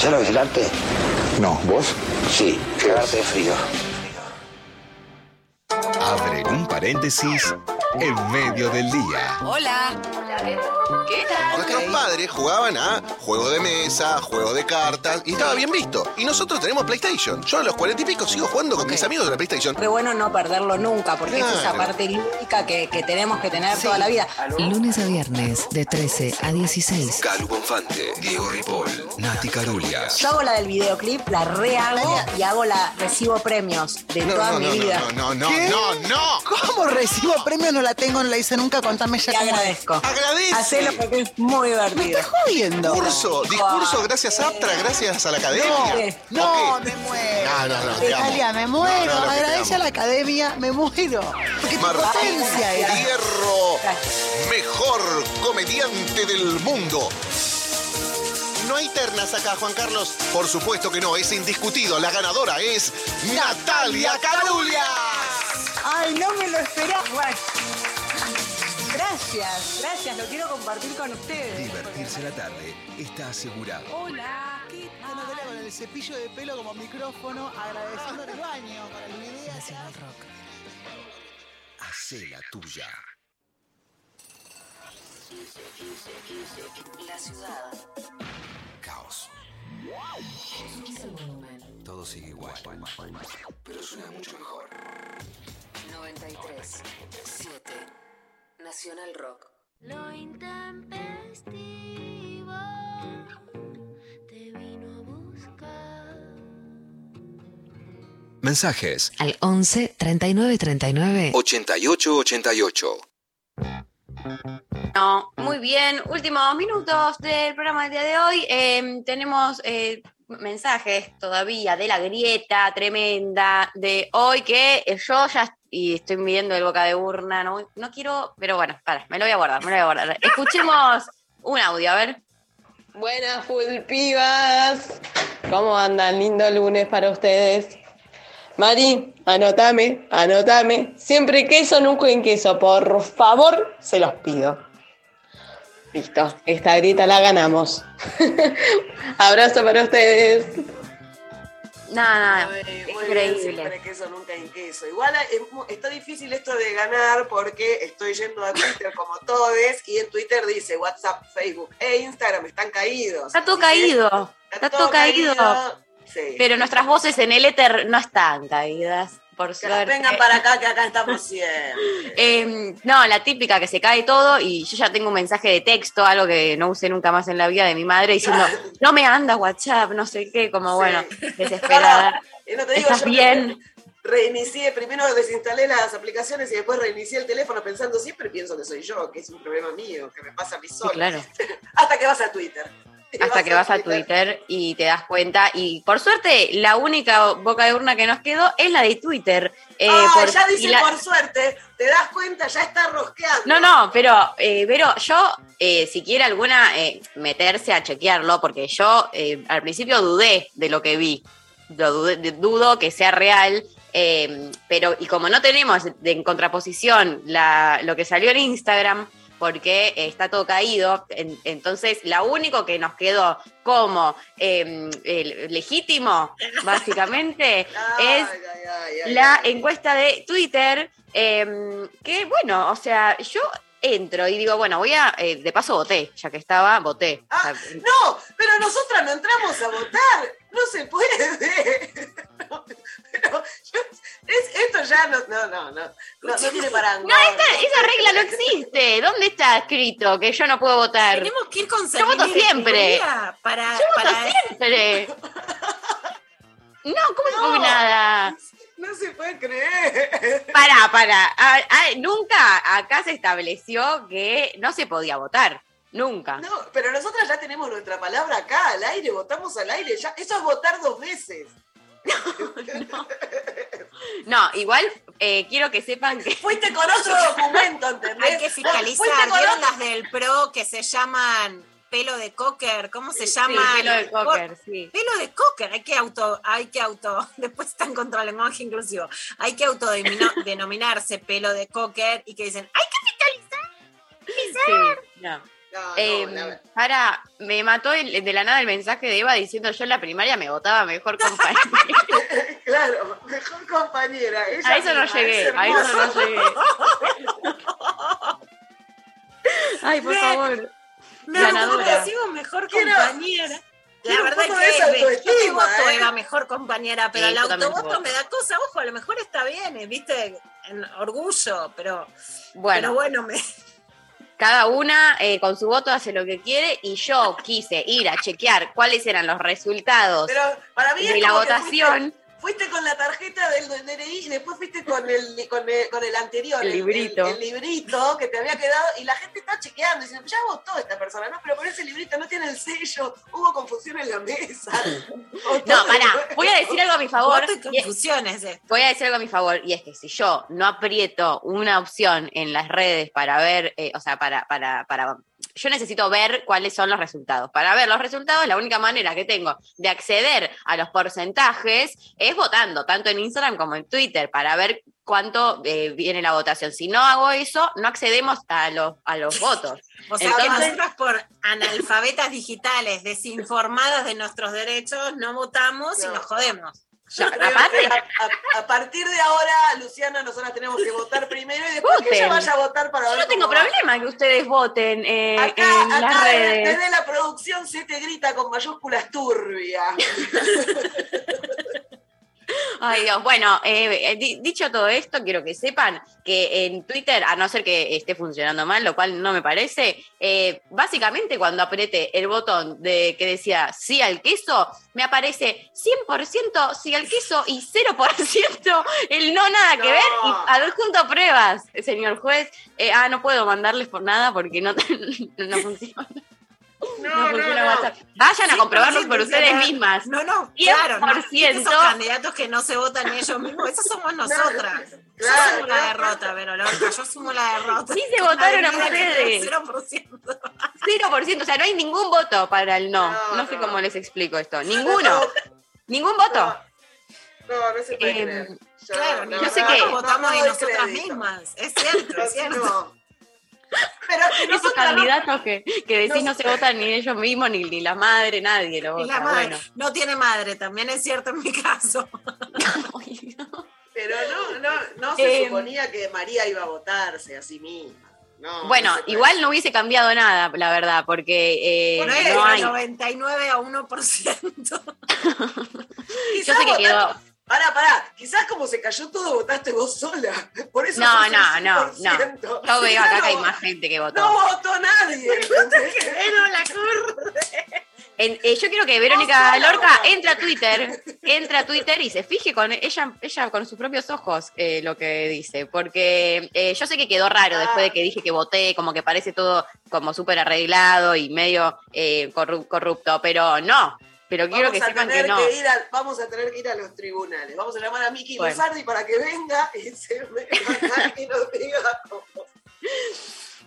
¿Ya lo ves el arte? No, ¿vos? Sí, cagarte de frío. Abren un paréntesis en medio del día. Hola. ¿Qué tal? Nuestros padres jugaban a juego de mesa, juego de cartas, y estaba bien visto. Y nosotros tenemos PlayStation. Yo a los cuarenta y pico sigo jugando con mis amigos de la PlayStation. Qué bueno no perderlo nunca, porque es esa parte lúdica que, que tenemos que tener toda la vida. Lunes a viernes, de 13 a 16. Calu Bonfante, Diego Ripoll, Nati Carulias. Yo hago la del videoclip, la rehago y hago la recibo premios de No, toda no, mi no, vida. no, no, no, ¿Qué? no, no. ¿Cómo recibo premios? No la tengo, no la hice nunca. Contame ya Te cómo es. agradezco. Agradece. Hacelo porque es muy divertido. Me estás jodiendo. Discurso, discurso gracias a Aptra, gracias a la academia. No, me muero. No, no, no. Italia, me muero. No, Agradece a la academia, me muero. Porque tu Martín potencia es. Fierro, mejor comediante del mundo. No hay ternas acá, Juan Carlos. Por supuesto que no, es indiscutido. La ganadora es Natalia Carulia. Ay, no me lo esperaba. Gracias, gracias, lo quiero compartir con ustedes. Divertirse la tarde está asegurado. Hola, ¿qué tal? Natalia con el cepillo de pelo como micrófono, agradeciendo en el baño para el video. Nacional Rock. Hacé la tuya. La ciudad. Caos. Todo sigue igual. Pero suena mucho mejor. 93. 7. Nacional Rock. Lo intempestivo te vino a buscar. Mensajes. Al 11 39 39. 88 88. No, muy bien. Últimos minutos del programa del día de hoy. Eh, tenemos eh, mensajes todavía de la grieta tremenda de hoy que yo ya y estoy midiendo el boca de urna. No, no quiero, pero bueno, para, me lo voy a guardar, me lo voy a guardar. Escuchemos un audio, a ver. Buenas full pibas. ¿Cómo andan? Lindo lunes para ustedes. Mari, anotame, anotame. Siempre queso, nunca en queso. Por favor, se los pido. Listo, esta grita la ganamos. (laughs) Abrazo para ustedes. Nada, bien, increíble. nunca en queso. Igual mu- está difícil esto de ganar porque estoy yendo a Twitter como todos y en Twitter dice WhatsApp, Facebook e Instagram están caídos. Está todo caído, está todo caído. Sí. Pero nuestras voces en el éter no están caídas, por suerte. vengan para acá, que acá estamos siempre. (laughs) Eh, no, la típica que se cae todo y yo ya tengo un mensaje de texto, algo que no usé nunca más en la vida de mi madre, diciendo, (laughs) no me anda WhatsApp, no sé qué, como bueno, (laughs) desesperada. No te digo, ¿Estás yo bien? Reinicié, primero desinstalé las aplicaciones y después reinicié el teléfono pensando, siempre pienso que soy yo, que es un problema mío, que me pasa a mí Sí, claro. Hasta que vas a Twitter. (laughs) Hasta que vas a Twitter y te das cuenta. Y por suerte, la única boca de urna que nos quedó es la de Twitter. Eh, por- ya dice la- por suerte, te das cuenta, ya está rosqueando. No, no, pero, eh, pero yo, eh, si quiere alguna, eh, meterse a chequearlo, porque yo eh, al principio dudé de lo que vi. Lo dudé- de- dudo que sea real. eh, pero, y como no tenemos en contraposición la, lo que salió en Instagram, porque está todo caído, en- entonces la único que nos quedó como eh, el legítimo, (laughs) básicamente, es la encuesta de Twitter, eh, que bueno, o sea, yo entro y digo, bueno, voy a, eh, de paso voté, ya que estaba, voté. O sea, No, pero nosotras no entramos a votar. No se puede. (laughs) No, pero yo- es- esto ya no, no, no, no, no, no tiene parangón. No, esa, esa regla no existe. ¿Dónde está escrito que yo no puedo votar? Tenemos que ir con Yo voto siempre. Para, Yo voto para siempre. (laughs) No, ¿cómo que nada? No se puede creer. Pará, pará. Nunca acá se estableció que no se podía votar. Nunca. No, pero nosotras ya tenemos nuestra palabra acá, al aire, votamos al aire. Ya, eso es votar dos veces. (laughs) No, igual eh, quiero que sepan que. Fuiste con otro documento, ¿entendés? Hay que fiscalizar. ¿Vieron las del PRO que se llaman pelo de cocker, ¿cómo se llama? pelo de cocker, sí. Pelo de cocker, hay que auto, hay que auto, (laughs) después están contra el lenguaje inclusivo, hay que autodenominarse (laughs) pelo de cocker y que dicen, hay que fiscalizar. Sí, no. Eh, para, me mató el- de la nada el mensaje de Eva diciendo yo en la primaria me votaba mejor (laughs) compañera. Claro, mejor compañera. ella A eso no llegué, es a eso no llegué. Ay, por Me- favor. Me Ganadora. decimos mejor compañera. La verdad es que yo voto, ¿eh? Eva, mejor compañera, pero Sí, el autovoto voto. me da cosa, ojo, a lo mejor está bien, eh, viste, en orgullo, pero Bueno. pero bueno, me, Cada una eh, con su voto hace lo que quiere y yo quise ir a chequear cuáles eran los resultados Pero para mí de la votación. Fuiste, fuiste con la tarjeta del, DNI y después fuiste con el, con el, con el anterior, El librito. El, el librito que te había quedado y la gente está chequeando diciendo, ya votó esta persona, no, pero por ese librito no tiene el sello, hubo confusión en la mesa. (laughs) No, pará, (laughs) voy a decir algo a mi favor. y confusiones. eh. Voy a decir algo a mi favor, y es que si yo no aprieto una opción en las redes para ver, eh, o sea, para, para, para. Yo necesito ver cuáles son los resultados. Para ver los resultados, la única manera que tengo de acceder a los porcentajes es votando, tanto en Instagram como en Twitter, para ver cuánto eh, viene la votación. Si no hago eso, no accedemos a los, a los (laughs) votos. O sea Entonces- por analfabetas digitales, desinformadas de nuestros derechos, no votamos y No. nos jodemos. Yo- Creo (laughs) aparte, que a, a- a partir de ahora, Luciana, nosotras tenemos que votar primero y después que ella Voten. vaya a votar para yo ver no tengo cómo va. problema que ustedes voten eh, Acá, en las acá desde, redes. desde la producción se te grita con mayúsculas turbia. (laughs) Ay, Dios. Bueno, eh, eh, di- dicho todo esto, quiero que sepan que en Twitter, a no ser que esté funcionando mal, lo cual no me parece, eh, básicamente cuando apreté el botón de que decía sí al queso, me aparece 100% sí al queso y 0% el no nada que ver y adjunto pruebas, señor juez. Eh, ah, no puedo mandarles por nada porque no, (laughs) no funciona. No, No no. Vayan a Sí, comprobarlo sí, por ustedes no. mismas. No, no, 100%. claro. No, ¿viste esos candidatos que no se votan ellos mismos, esos somos nosotras. yo claro, asumo la claro. derrota, pero Lorca, yo asumo la derrota. Sí se votaron a ustedes. da 0%. 0%, o sea, no hay ningún voto para el no. No, No, sé cómo les explico esto. Ninguno. Ningún voto. No, no se puede Eh, creer. Yo- Claro, no, yo sé no, que- no, votamos no de nosotras crédito. mismas. Es cierto, es cierto. Pero Esos candidatos que, que decís no no se votan ni ellos mismos, ni, ni la madre, nadie lo vota. la madre Bueno. no tiene madre, también es cierto en mi caso. (laughs) Pero no, no, no se Eh, suponía que María iba a votarse a sí misma. No, Bueno, igual no hubiese cambiado nada, la verdad, porque eh, No es no hay. de 99 a 1%. (laughs) Yo sé que quedó. Pará, pará, quizás como se cayó todo, votaste vos sola. (laughs) Por eso No, no, no, 100%. no. Yo veo acá que hay más gente que votó. No votó nadie. (laughs) (laughs) eh, yo quiero que Verónica Lorca entre a Twitter, entre a Twitter y se fije con ella, ella con sus propios ojos eh, lo que dice, porque eh, yo sé que quedó raro después de que dije que voté, como que parece todo como súper arreglado y medio corru- corrupto, pero no, pero quiero Vamos que sepan que no. que ir a, vamos a tener que ir a los tribunales. Vamos a llamar a Miki Bueno. Luzardi para que venga y se acá (laughs) y nos diga cómo.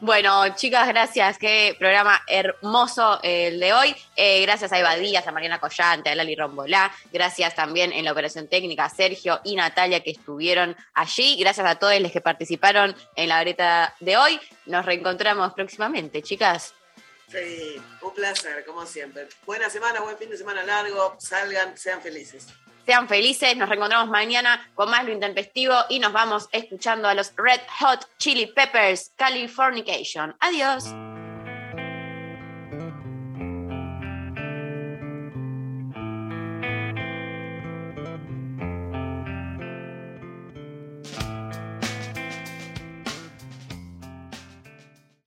Bueno, chicas, gracias. Qué programa hermoso el de hoy. Eh, gracias a Eva Díaz, a Mariana Collante, a Lali Rombolá. Gracias también en la operación técnica a Sergio y Natalia que estuvieron allí. Gracias a todos los que participaron en la breta de hoy. Nos reencontramos próximamente, chicas. Sí, un placer, como siempre. Buena semana, buen fin de semana largo. Salgan, sean felices. Sean felices, nos reencontramos mañana con más lo intempestivo y nos vamos escuchando a los Red Hot Chili Peppers Californication. Adiós.